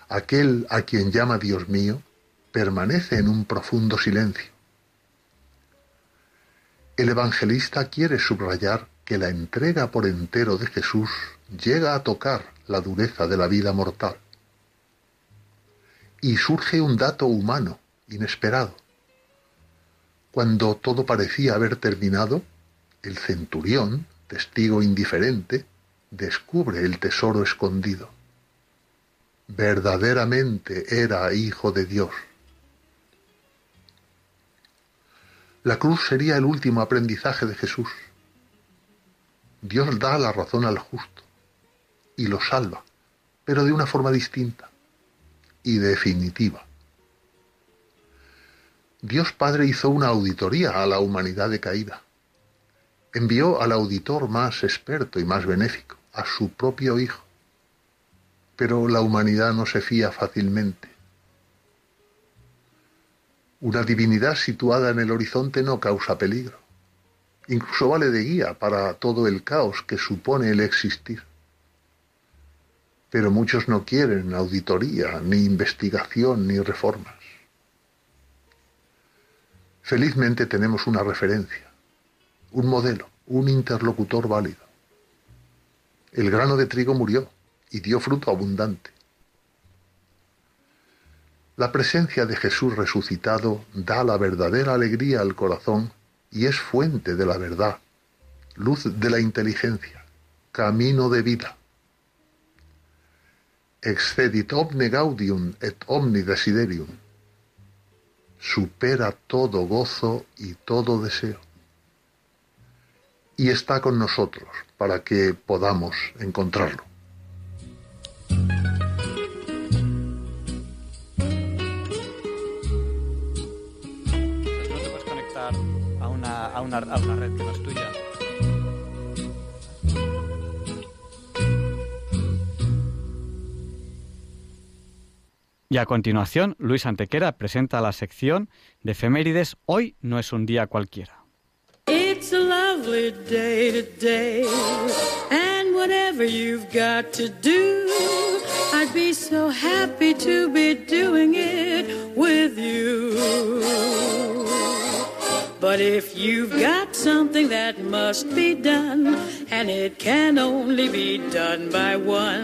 O: Aquel a quien llama Dios mío permanece en un profundo silencio. El evangelista quiere subrayar que la entrega por entero de Jesús llega a tocar la dureza de la vida mortal. Y surge un dato humano, inesperado. Cuando todo parecía haber terminado, el centurión, testigo indiferente, descubre el tesoro escondido. Verdaderamente era hijo de Dios. La cruz sería el último aprendizaje de Jesús. Dios da la razón al justo y lo salva, pero de una forma distinta y definitiva. Dios Padre hizo una auditoría a la humanidad decaída. Envió al auditor más experto y más benéfico, a su propio Hijo. Pero la humanidad no se fía fácilmente. Una divinidad situada en el horizonte no causa peligro. Incluso vale de guía para todo el caos que supone el existir. Pero muchos no quieren auditoría, ni investigación, ni reformas. Felizmente tenemos una referencia, un modelo, un interlocutor válido. El grano de trigo murió y dio fruto abundante. La presencia de Jesús resucitado da la verdadera alegría al corazón y es fuente de la verdad, luz de la inteligencia, camino de vida. Excedit omne gaudium et omni desiderium. Supera todo gozo y todo deseo. Y está con nosotros para que podamos encontrarlo.
A: A una red que no es tuya. Y a continuación, Luis Antequera presenta la sección de efemérides Hoy no es un día cualquiera.
P: It's a lovely day today, and whatever you've got to do, I'd be so happy to be doing it with you. But if you've got something that must be done, and it can only be done by one,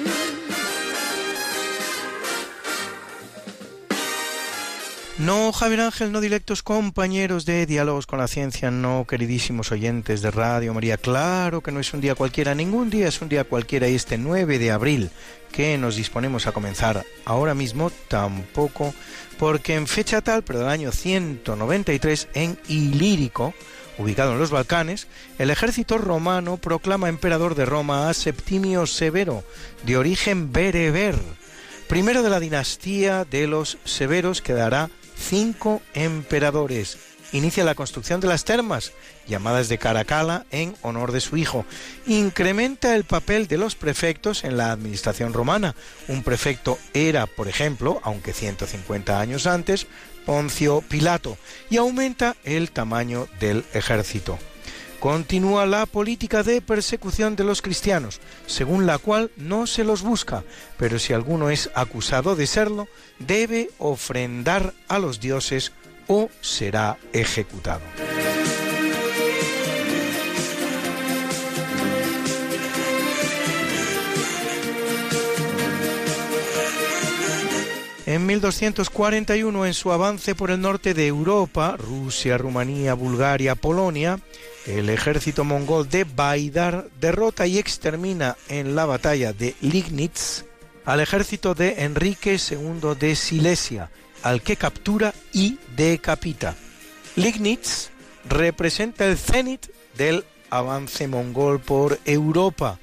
Q: No, Javier Ángel, no directos compañeros de Diálogos con la Ciencia, no, queridísimos oyentes de Radio María. Claro que no es un día cualquiera, ningún día es un día cualquiera y este 9 de abril que nos disponemos a comenzar ahora mismo tampoco, porque en fecha tal, pero del año 193, en Ilírico, ubicado en los Balcanes, el ejército romano proclama emperador de Roma a Septimio Severo, de origen bereber, primero de la dinastía de los Severos, que dará cinco emperadores. Inicia la construcción de las termas, llamadas de Caracala, en honor de su hijo. Incrementa el papel de los prefectos en la administración romana. Un prefecto era, por ejemplo, aunque 150 años antes, Poncio Pilato, y aumenta el tamaño del ejército. Continúa la política de persecución de los cristianos, según la cual no se los busca, pero si alguno es acusado de serlo, debe ofrendar a los dioses o será ejecutado. En 1241, en su avance por el norte de Europa, Rusia, Rumanía, Bulgaria, Polonia, el ejército mongol de Baidar derrota y extermina en la batalla de Lignitz al ejército de Enrique II de Silesia, al que captura y decapita. Lignitz representa el cenit del avance mongol por Europa,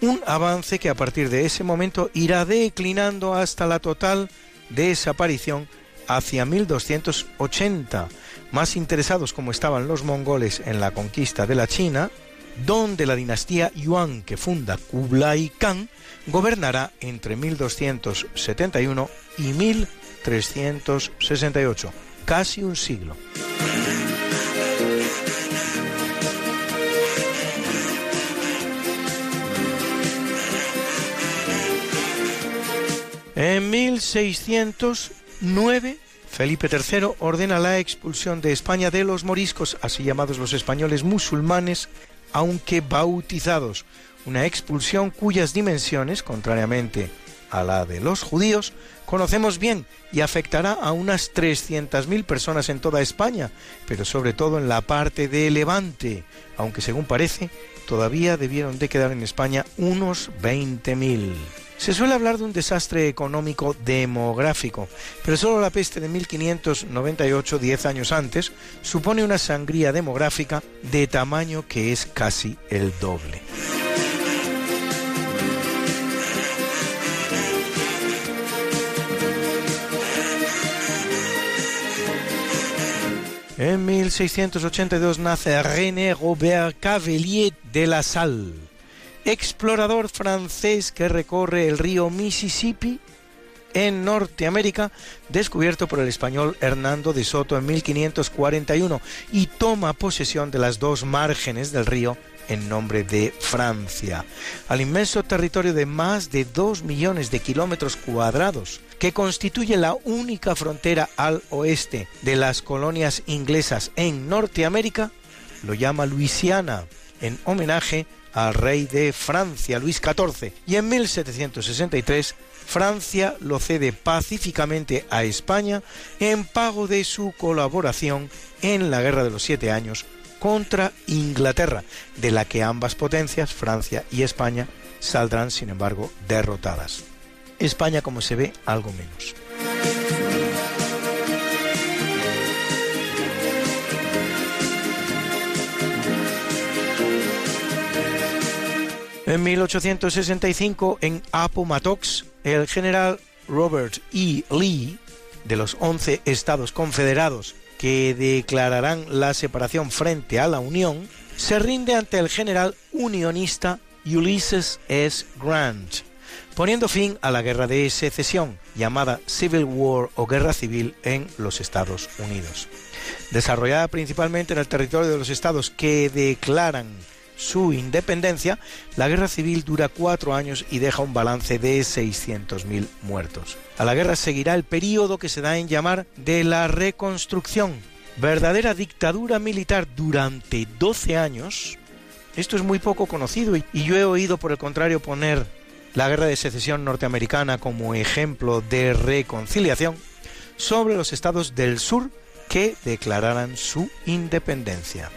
Q: un avance que a partir de ese momento irá declinando hasta la total desaparición hacia 1280, más interesados como estaban los mongoles en la conquista de la China, donde la dinastía Yuan que funda Kublai Khan gobernará entre 1271 y 1368, casi un siglo. En 1609, Felipe III ordena la expulsión de España de los moriscos, así llamados los españoles musulmanes, aunque bautizados, una expulsión cuyas dimensiones, contrariamente a la de los judíos, conocemos bien y afectará a unas 300.000 personas en toda España, pero sobre todo en la parte de Levante, aunque según parece, todavía debieron de quedar en España unos 20.000. Se suele hablar de un desastre económico demográfico, pero solo la peste de 1598, 10 años antes, supone una sangría demográfica de tamaño que es casi el doble. En 1682 nace René Robert Cavelier de la Salle, explorador francés que recorre el río Mississippi en Norteamérica, descubierto por el español Hernando de Soto en 1541 y toma posesión de las dos márgenes del río en nombre de Francia, al inmenso territorio de más de dos millones de kilómetros cuadrados, que constituye la única frontera al oeste de las colonias inglesas en Norteamérica, lo llama Luisiana, en homenaje al rey de Francia, Luis XIV, y en 1763 Francia lo cede pacíficamente a España en pago de su colaboración en la Guerra de los Siete Años contra Inglaterra, de la que ambas potencias, Francia y España, saldrán, sin embargo, derrotadas. España, como se ve, algo menos. En 1865, en Appomattox, el general Robert E. Lee, de los 11 estados confederados que declararán la separación frente a la Unión, se rinde ante el general unionista Ulysses S. Grant, poniendo fin a la guerra de secesión, llamada Civil War o Guerra Civil en los Estados Unidos. Desarrollada principalmente en el territorio de los estados que declaran su independencia, la guerra civil dura cuatro años y deja un balance de 600.000 muertos. A la guerra seguirá el periodo que se da en llamar de la reconstrucción, verdadera dictadura militar durante 12 años. Esto es muy poco conocido y yo he oído por el contrario poner la guerra de secesión norteamericana como ejemplo de reconciliación sobre los estados del sur que declararan su independencia.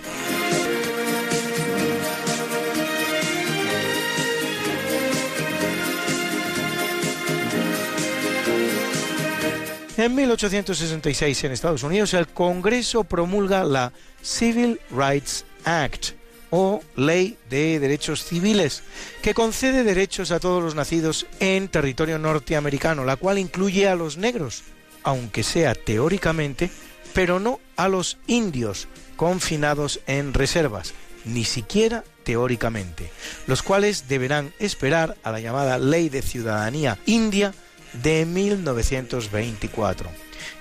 Q: En 1866 en Estados Unidos el Congreso promulga la Civil Rights Act o Ley de Derechos Civiles, que concede derechos a todos los nacidos en territorio norteamericano, la cual incluye a los negros, aunque sea teóricamente, pero no a los indios confinados en reservas, ni siquiera teóricamente, los cuales deberán esperar a la llamada Ley de Ciudadanía India de 1924.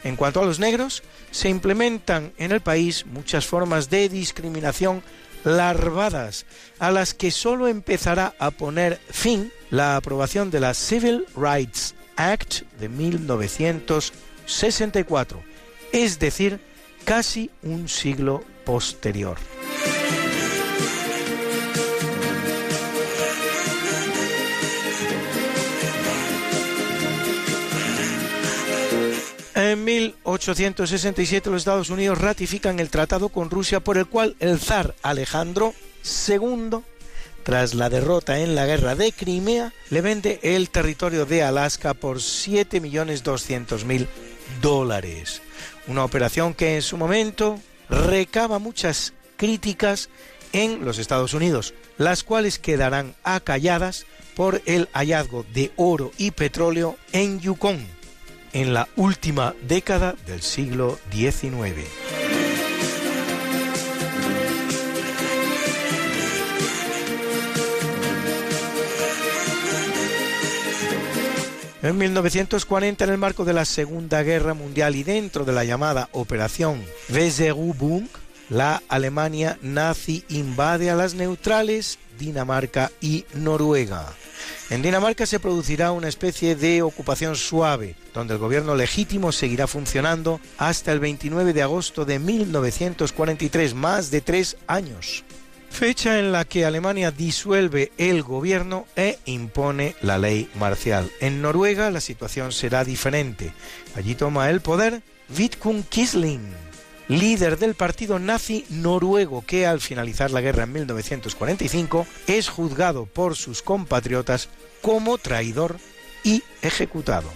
Q: En cuanto a los negros, se implementan en el país muchas formas de discriminación larvadas, a las que solo empezará a poner fin la aprobación de la Civil Rights Act de 1964, es decir, casi un siglo posterior. En 1867 los Estados Unidos ratifican el tratado con Rusia por el cual el zar Alejandro II, tras la derrota en la guerra de Crimea, le vende el territorio de Alaska por 7.200.000 dólares. Una operación que en su momento recaba muchas críticas en los Estados Unidos, las cuales quedarán acalladas por el hallazgo de oro y petróleo en Yukon en la última década del siglo XIX. En 1940, en el marco de la Segunda Guerra Mundial y dentro de la llamada Operación Weserübung, la Alemania nazi invade a las neutrales Dinamarca y Noruega. En Dinamarca se producirá una especie de ocupación suave, donde el gobierno legítimo seguirá funcionando hasta el 29 de agosto de 1943, más de tres años fecha en la que Alemania disuelve el gobierno e impone la ley marcial. En Noruega la situación será diferente. Allí toma el poder Vidkun Quisling, líder del partido nazi noruego que al finalizar la guerra en 1945 es juzgado por sus compatriotas como traidor y ejecutado.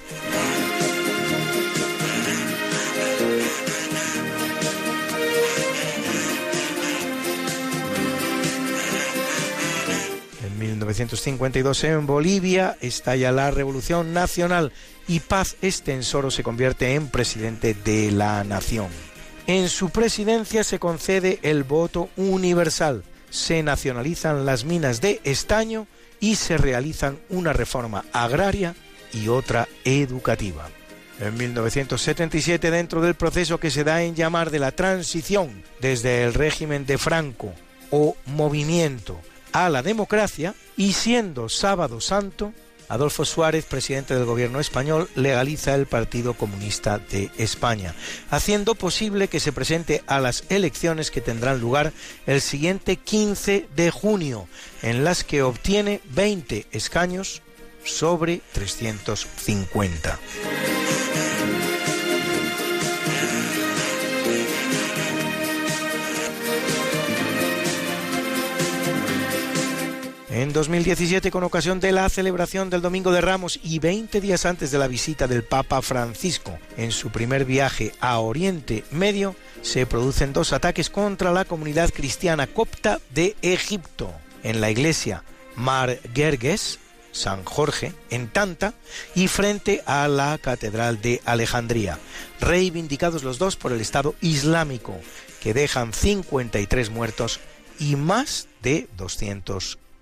Q: En 1952 en Bolivia estalla la Revolución Nacional y Paz Estensoro se convierte en presidente de la nación. En su presidencia se concede el voto universal, se nacionalizan las minas de estaño y se realizan una reforma agraria y otra educativa. En 1977, dentro del proceso que se da en llamar de la transición desde el régimen de Franco o movimiento a la democracia, y siendo sábado santo, Adolfo Suárez, presidente del gobierno español, legaliza el Partido Comunista de España, haciendo posible que se presente a las elecciones que tendrán lugar el siguiente 15 de junio, en las que obtiene 20 escaños sobre 350. En 2017, con ocasión de la celebración del Domingo de Ramos y 20 días antes de la visita del Papa Francisco en su primer viaje a Oriente Medio, se producen dos ataques contra la comunidad cristiana copta de Egipto. En la iglesia Mar Gerges, San Jorge, en Tanta, y frente a la Catedral de Alejandría, reivindicados los dos por el Estado Islámico, que dejan 53 muertos y más de 200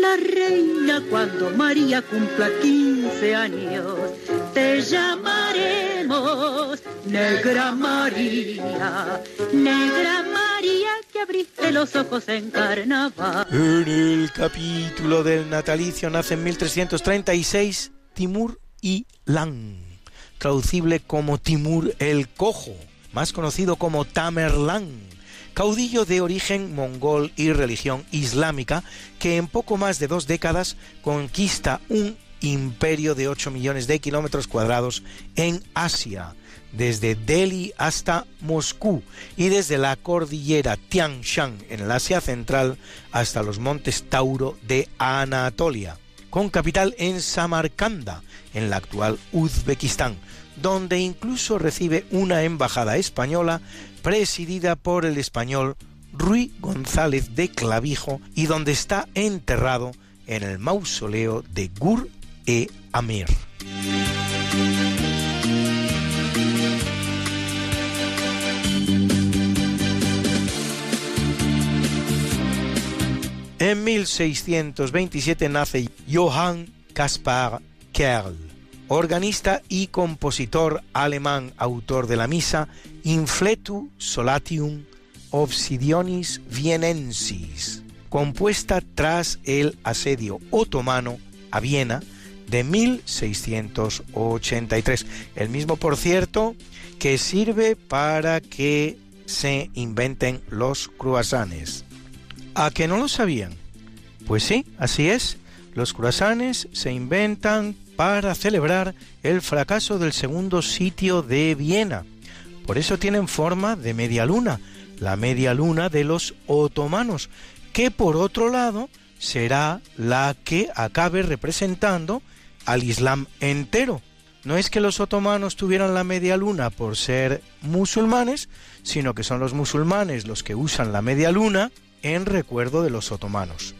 P: la reina cuando María cumpla 15 años. Te llamaremos Negra María, Negra María que abriste los ojos en carnaval.
Q: En el capítulo del natalicio nace en 1336 Timur y Lan, traducible como Timur el Cojo, más conocido como Tamerlán caudillo de origen mongol y religión islámica, que en poco más de dos décadas conquista un imperio de 8 millones de kilómetros cuadrados en Asia, desde Delhi hasta Moscú y desde la cordillera Tian Shan en el Asia Central hasta los montes Tauro de Anatolia, con capital en Samarcanda, en la actual Uzbekistán, donde incluso recibe una embajada española presidida por el español Rui González de Clavijo y donde está enterrado en el mausoleo de Gur e Amir. En 1627 nace Johann Caspar Kerl, organista y compositor alemán, autor de la misa Infletu Solatium Obsidionis Vienensis, compuesta tras el asedio otomano a Viena de 1683. El mismo, por cierto, que sirve para que se inventen los croissants. ¿A que no lo sabían? Pues sí, así es. Los croissants se inventan para celebrar el fracaso del segundo sitio de Viena. Por eso tienen forma de media luna, la media luna de los otomanos, que por otro lado será la que acabe representando al Islam entero. No es que los otomanos tuvieran la media luna por ser musulmanes, sino que son los musulmanes los que usan la media luna en recuerdo de los otomanos.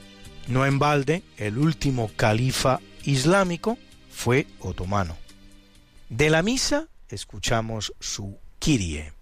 Q: No en balde, el último califa islámico fue otomano. De la misa escuchamos su Kirie.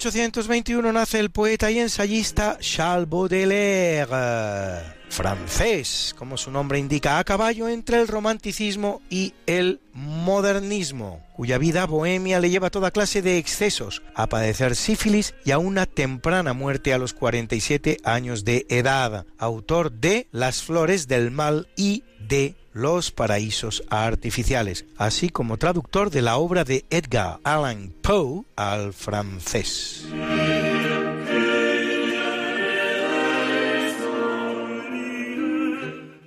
Q: 1821 nace el poeta y ensayista Charles Baudelaire, francés, como su nombre indica, a caballo entre el romanticismo y el modernismo, cuya vida bohemia le lleva a toda clase de excesos, a padecer sífilis y a una temprana muerte a los 47 años de edad, autor de Las flores del mal y de los paraísos artificiales, así como traductor de la obra de Edgar Allan Poe al francés.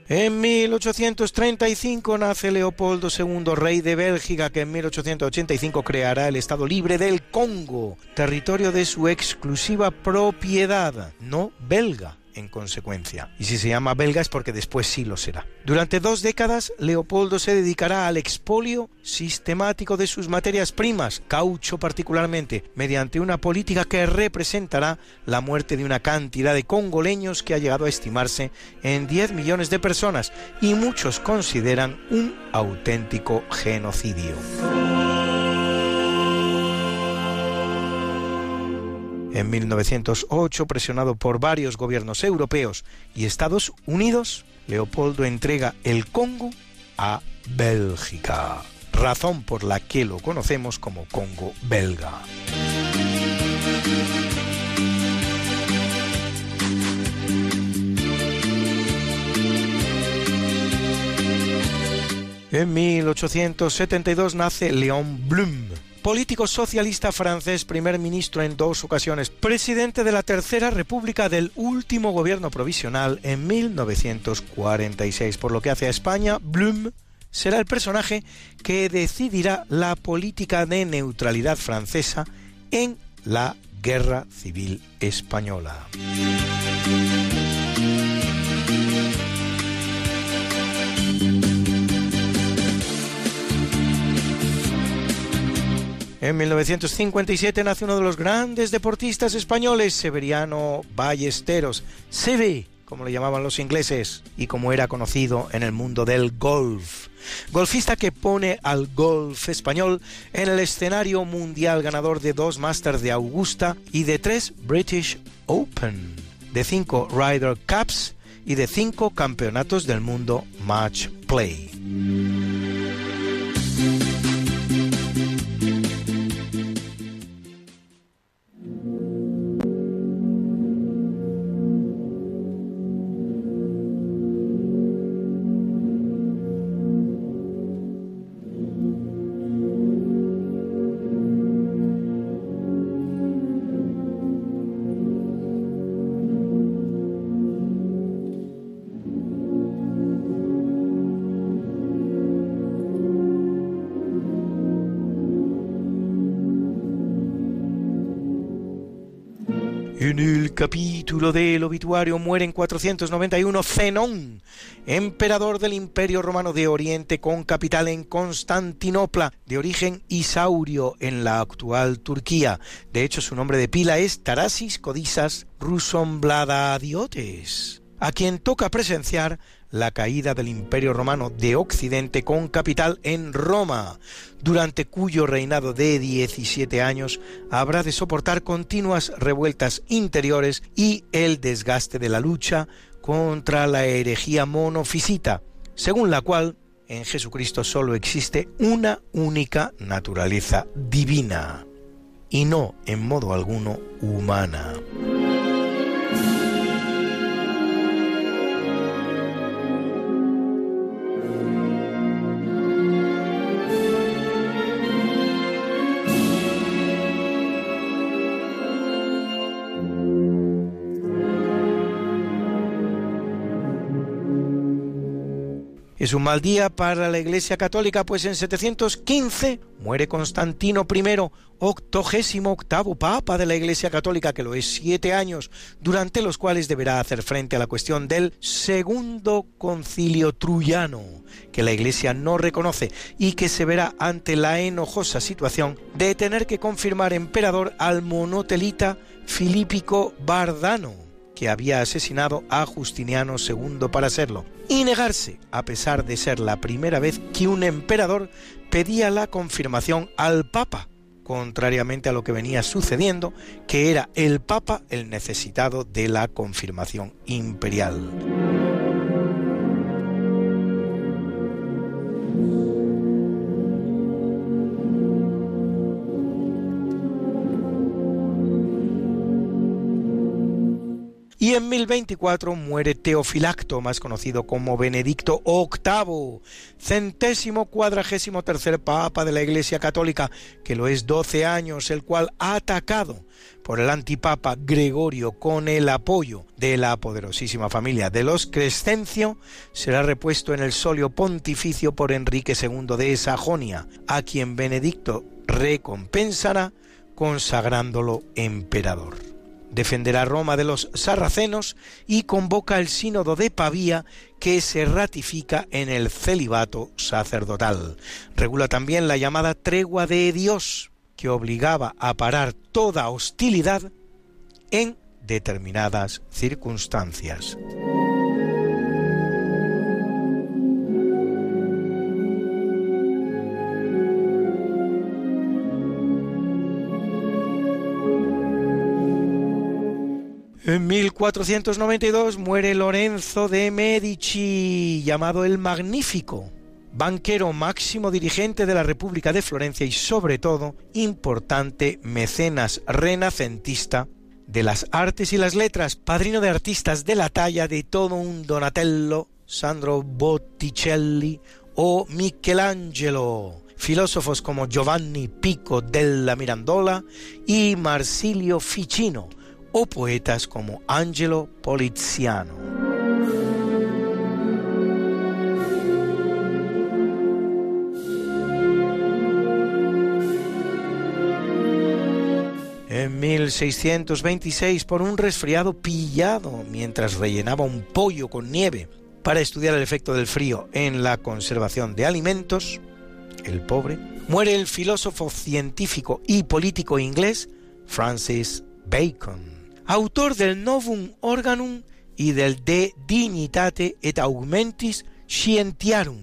Q: En 1835 nace Leopoldo II, rey de Bélgica, que en 1885 creará el Estado Libre del Congo, territorio de su exclusiva propiedad, no belga en consecuencia. Y si se llama belga es porque después sí lo será. Durante dos décadas, Leopoldo se dedicará al expolio sistemático de sus materias primas, caucho particularmente, mediante una política que representará la muerte de una cantidad de congoleños que ha llegado a estimarse en 10 millones de personas y muchos consideran un auténtico genocidio. En 1908, presionado por varios gobiernos europeos y Estados Unidos, Leopoldo entrega el Congo a Bélgica, razón por la que lo conocemos como Congo belga. En 1872 nace Léon Blum, político socialista francés, primer ministro en dos ocasiones, presidente de la Tercera República del último gobierno provisional en 1946. Por lo que hace a España, Blum será el personaje que decidirá la política de neutralidad francesa en la Guerra Civil Española. En 1957 nace uno de los grandes deportistas españoles, Severiano Ballesteros, Seve, como le llamaban los ingleses, y como era conocido en el mundo del golf. Golfista que pone al golf español en el escenario mundial ganador de dos Masters de Augusta y de tres British Open, de cinco Ryder Cups y de cinco campeonatos del mundo Match Play. Capítulo del obituario muere en 491 Zenón, emperador del Imperio Romano de Oriente con capital en Constantinopla, de origen isaurio en la actual Turquía. De hecho, su nombre de pila es Tarasis Codisas Rusombladadiotes, a quien toca presenciar la caída del Imperio Romano de Occidente con capital en Roma, durante cuyo reinado de 17 años habrá de soportar continuas revueltas interiores y el desgaste de la lucha contra la herejía monofisita, según la cual en Jesucristo solo existe una única naturaleza divina y no en modo alguno humana. Es un mal día para la Iglesia Católica, pues en 715 muere Constantino I, octogésimo octavo Papa de la Iglesia Católica, que lo es siete años, durante los cuales deberá hacer frente a la cuestión del segundo concilio truyano, que la Iglesia no reconoce y que se verá ante la enojosa situación de tener que confirmar emperador al monotelita Filípico Bardano que había asesinado a Justiniano II para serlo, y negarse, a pesar de ser la primera vez que un emperador pedía la confirmación al Papa, contrariamente a lo que venía sucediendo, que era el Papa el necesitado de la confirmación imperial. Y en 1024 muere Teofilacto, más conocido como Benedicto VIII, centésimo cuadragésimo tercer papa de la Iglesia Católica, que lo es 12 años, el cual ha atacado por el antipapa Gregorio con el apoyo de la poderosísima familia de los Crescencio, será repuesto en el solio pontificio por Enrique II de Sajonia, a quien Benedicto recompensará consagrándolo emperador defenderá Roma de los sarracenos y convoca el sínodo de Pavía que se ratifica en el celibato sacerdotal. Regula también la llamada tregua de Dios, que obligaba a parar toda hostilidad en determinadas circunstancias. En 1492 muere Lorenzo de Medici, llamado el Magnífico, banquero máximo dirigente de la República de Florencia y sobre todo importante mecenas renacentista de las artes y las letras, padrino de artistas de la talla de todo un Donatello, Sandro Botticelli o Michelangelo, filósofos como Giovanni Pico della Mirandola y Marsilio Ficino, o poetas como Angelo Poliziano. En 1626, por un resfriado pillado mientras rellenaba un pollo con nieve para estudiar el efecto del frío en la conservación de alimentos, el pobre, muere el filósofo científico y político inglés Francis Bacon autor del Novum Organum y del De Dignitate et Augmentis Scientiarum,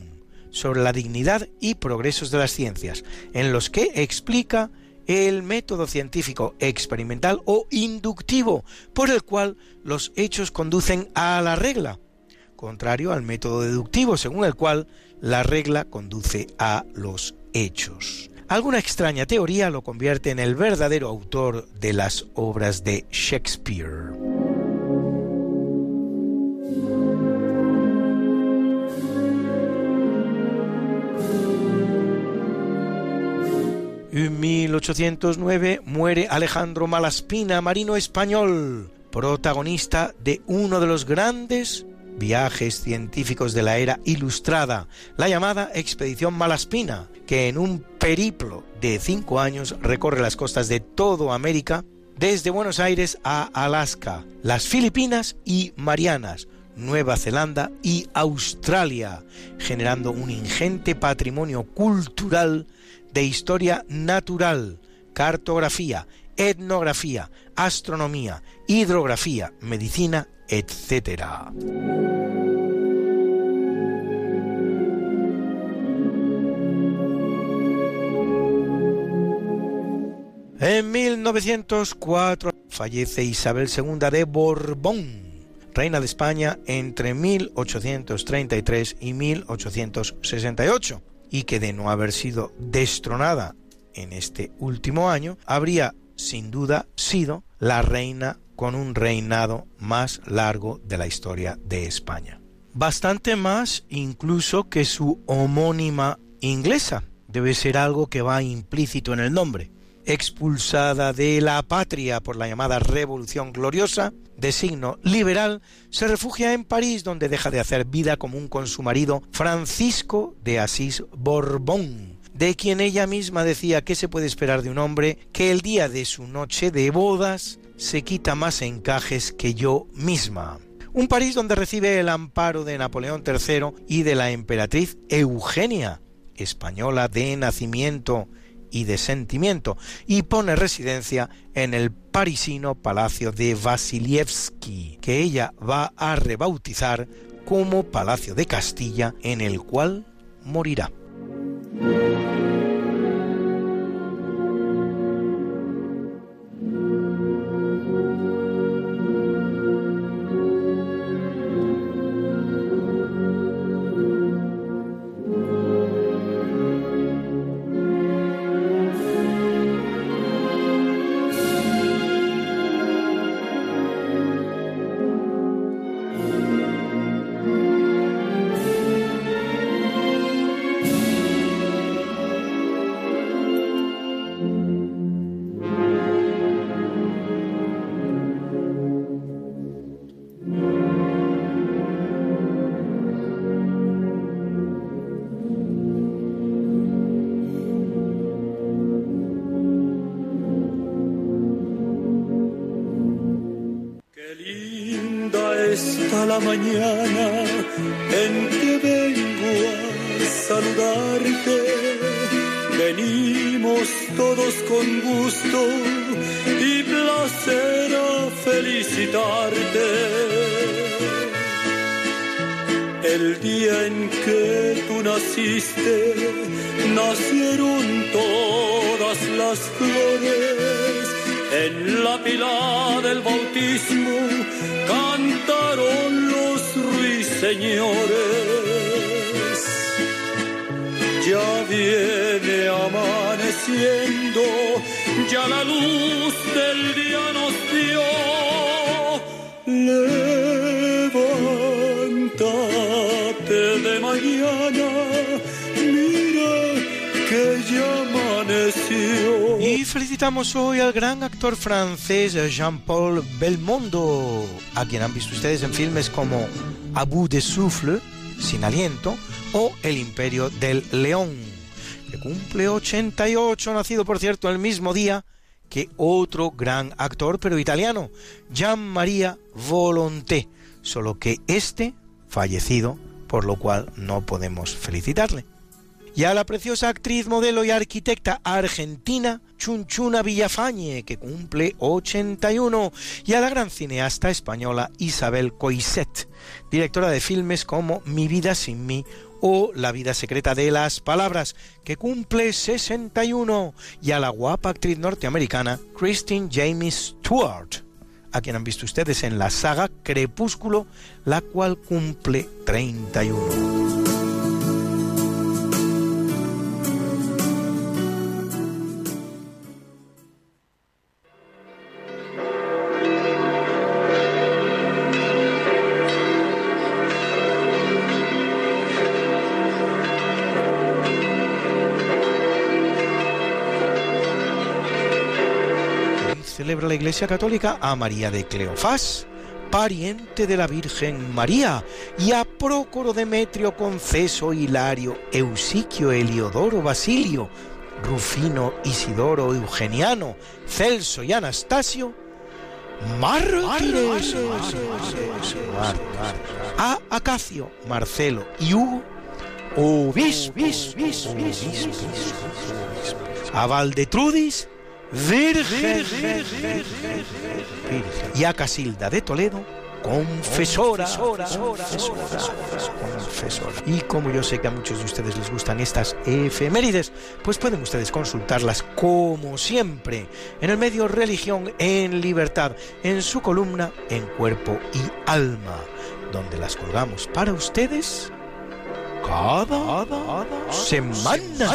Q: sobre la dignidad y progresos de las ciencias, en los que explica el método científico experimental o inductivo por el cual los hechos conducen a la regla, contrario al método deductivo según el cual la regla conduce a los hechos. Alguna extraña teoría lo convierte en el verdadero autor de las obras de Shakespeare. En 1809 muere Alejandro Malaspina, marino español, protagonista de uno de los grandes viajes científicos de la era ilustrada, la llamada Expedición Malaspina, que en un periplo de cinco años recorre las costas de todo América, desde Buenos Aires a Alaska, las Filipinas y Marianas, Nueva Zelanda y Australia, generando un ingente patrimonio cultural de historia natural, cartografía, etnografía, astronomía, hidrografía, medicina, etc. En 1904 fallece Isabel II de Borbón, reina de España entre 1833 y 1868 y que de no haber sido destronada en este último año, habría sin duda sido la reina con un reinado más largo de la historia de España. Bastante más incluso que su homónima inglesa. Debe ser algo que va implícito en el nombre. Expulsada de la patria por la llamada Revolución Gloriosa, de signo liberal, se refugia en París donde deja de hacer vida común con su marido Francisco de Asís Borbón, de quien ella misma decía que se puede esperar de un hombre que el día de su noche de bodas se quita más encajes que yo misma. Un París donde recibe el amparo de Napoleón III y de la emperatriz Eugenia, española de nacimiento y de sentimiento, y pone residencia en el parisino Palacio de Vasilievski, que ella va a rebautizar como Palacio de Castilla, en el cual morirá. Gran actor francés Jean-Paul Belmondo, a quien han visto ustedes en filmes como A bout de souffle, Sin aliento, o El imperio del león, que cumple 88, nacido por cierto el mismo día que otro gran actor, pero italiano, Gian Maria Volonté, solo que este fallecido, por lo cual no podemos felicitarle. Y a la preciosa actriz, modelo y arquitecta argentina Chunchuna Villafañe, que cumple 81, y a la gran cineasta española Isabel Coiset, directora de filmes como Mi vida sin mí o La vida secreta de las palabras, que cumple 61, y a la guapa actriz norteamericana Christine James Stewart, a quien han visto ustedes en la saga Crepúsculo, la cual cumple 31. La Iglesia Católica a María de Cleofás, pariente de la Virgen María, y a Prócoro Demetrio Conceso Hilario Eusiquio Eliodoro Basilio, Rufino Isidoro Eugeniano, Celso y Anastasio, mártires, a Acacio, Marcelo y Hugo, obispos, a Valdetrudis, Virgen, y a Casilda de Toledo, confesora, Y como yo sé que a muchos de ustedes les gustan estas efemérides, pues pueden ustedes consultarlas como siempre en el medio Religión en Libertad, en su columna En Cuerpo y Alma, donde las colgamos para ustedes cada, semana.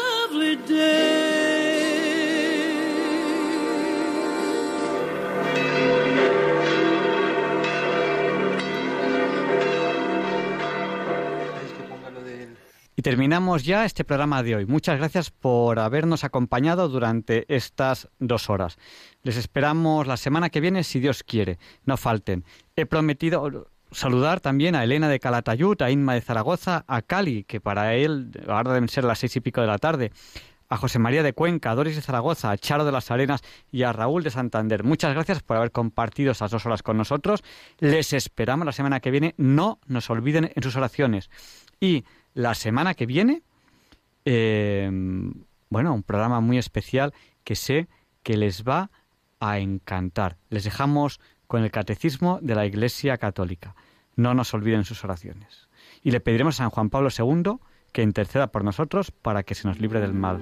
A: Terminamos ya este programa de hoy. Muchas gracias por habernos acompañado durante estas dos horas. Les esperamos la semana que viene, si Dios quiere. No falten. He prometido saludar también a Elena de Calatayud, a Inma de Zaragoza, a Cali, que para él ahora deben ser las seis y pico de la tarde, a José María de Cuenca, a Doris de Zaragoza, a Charo de las Arenas y a Raúl de Santander. Muchas gracias por haber compartido esas dos horas con nosotros. Les esperamos la semana que viene. No nos olviden en sus oraciones. Y la semana que viene, em, bueno, un programa muy especial que sé que les va a encantar. Les dejamos con el catecismo de la Iglesia Católica. No nos olviden sus oraciones. Y le pediremos a San Juan Pablo II que interceda por nosotros para que se nos libre del mal.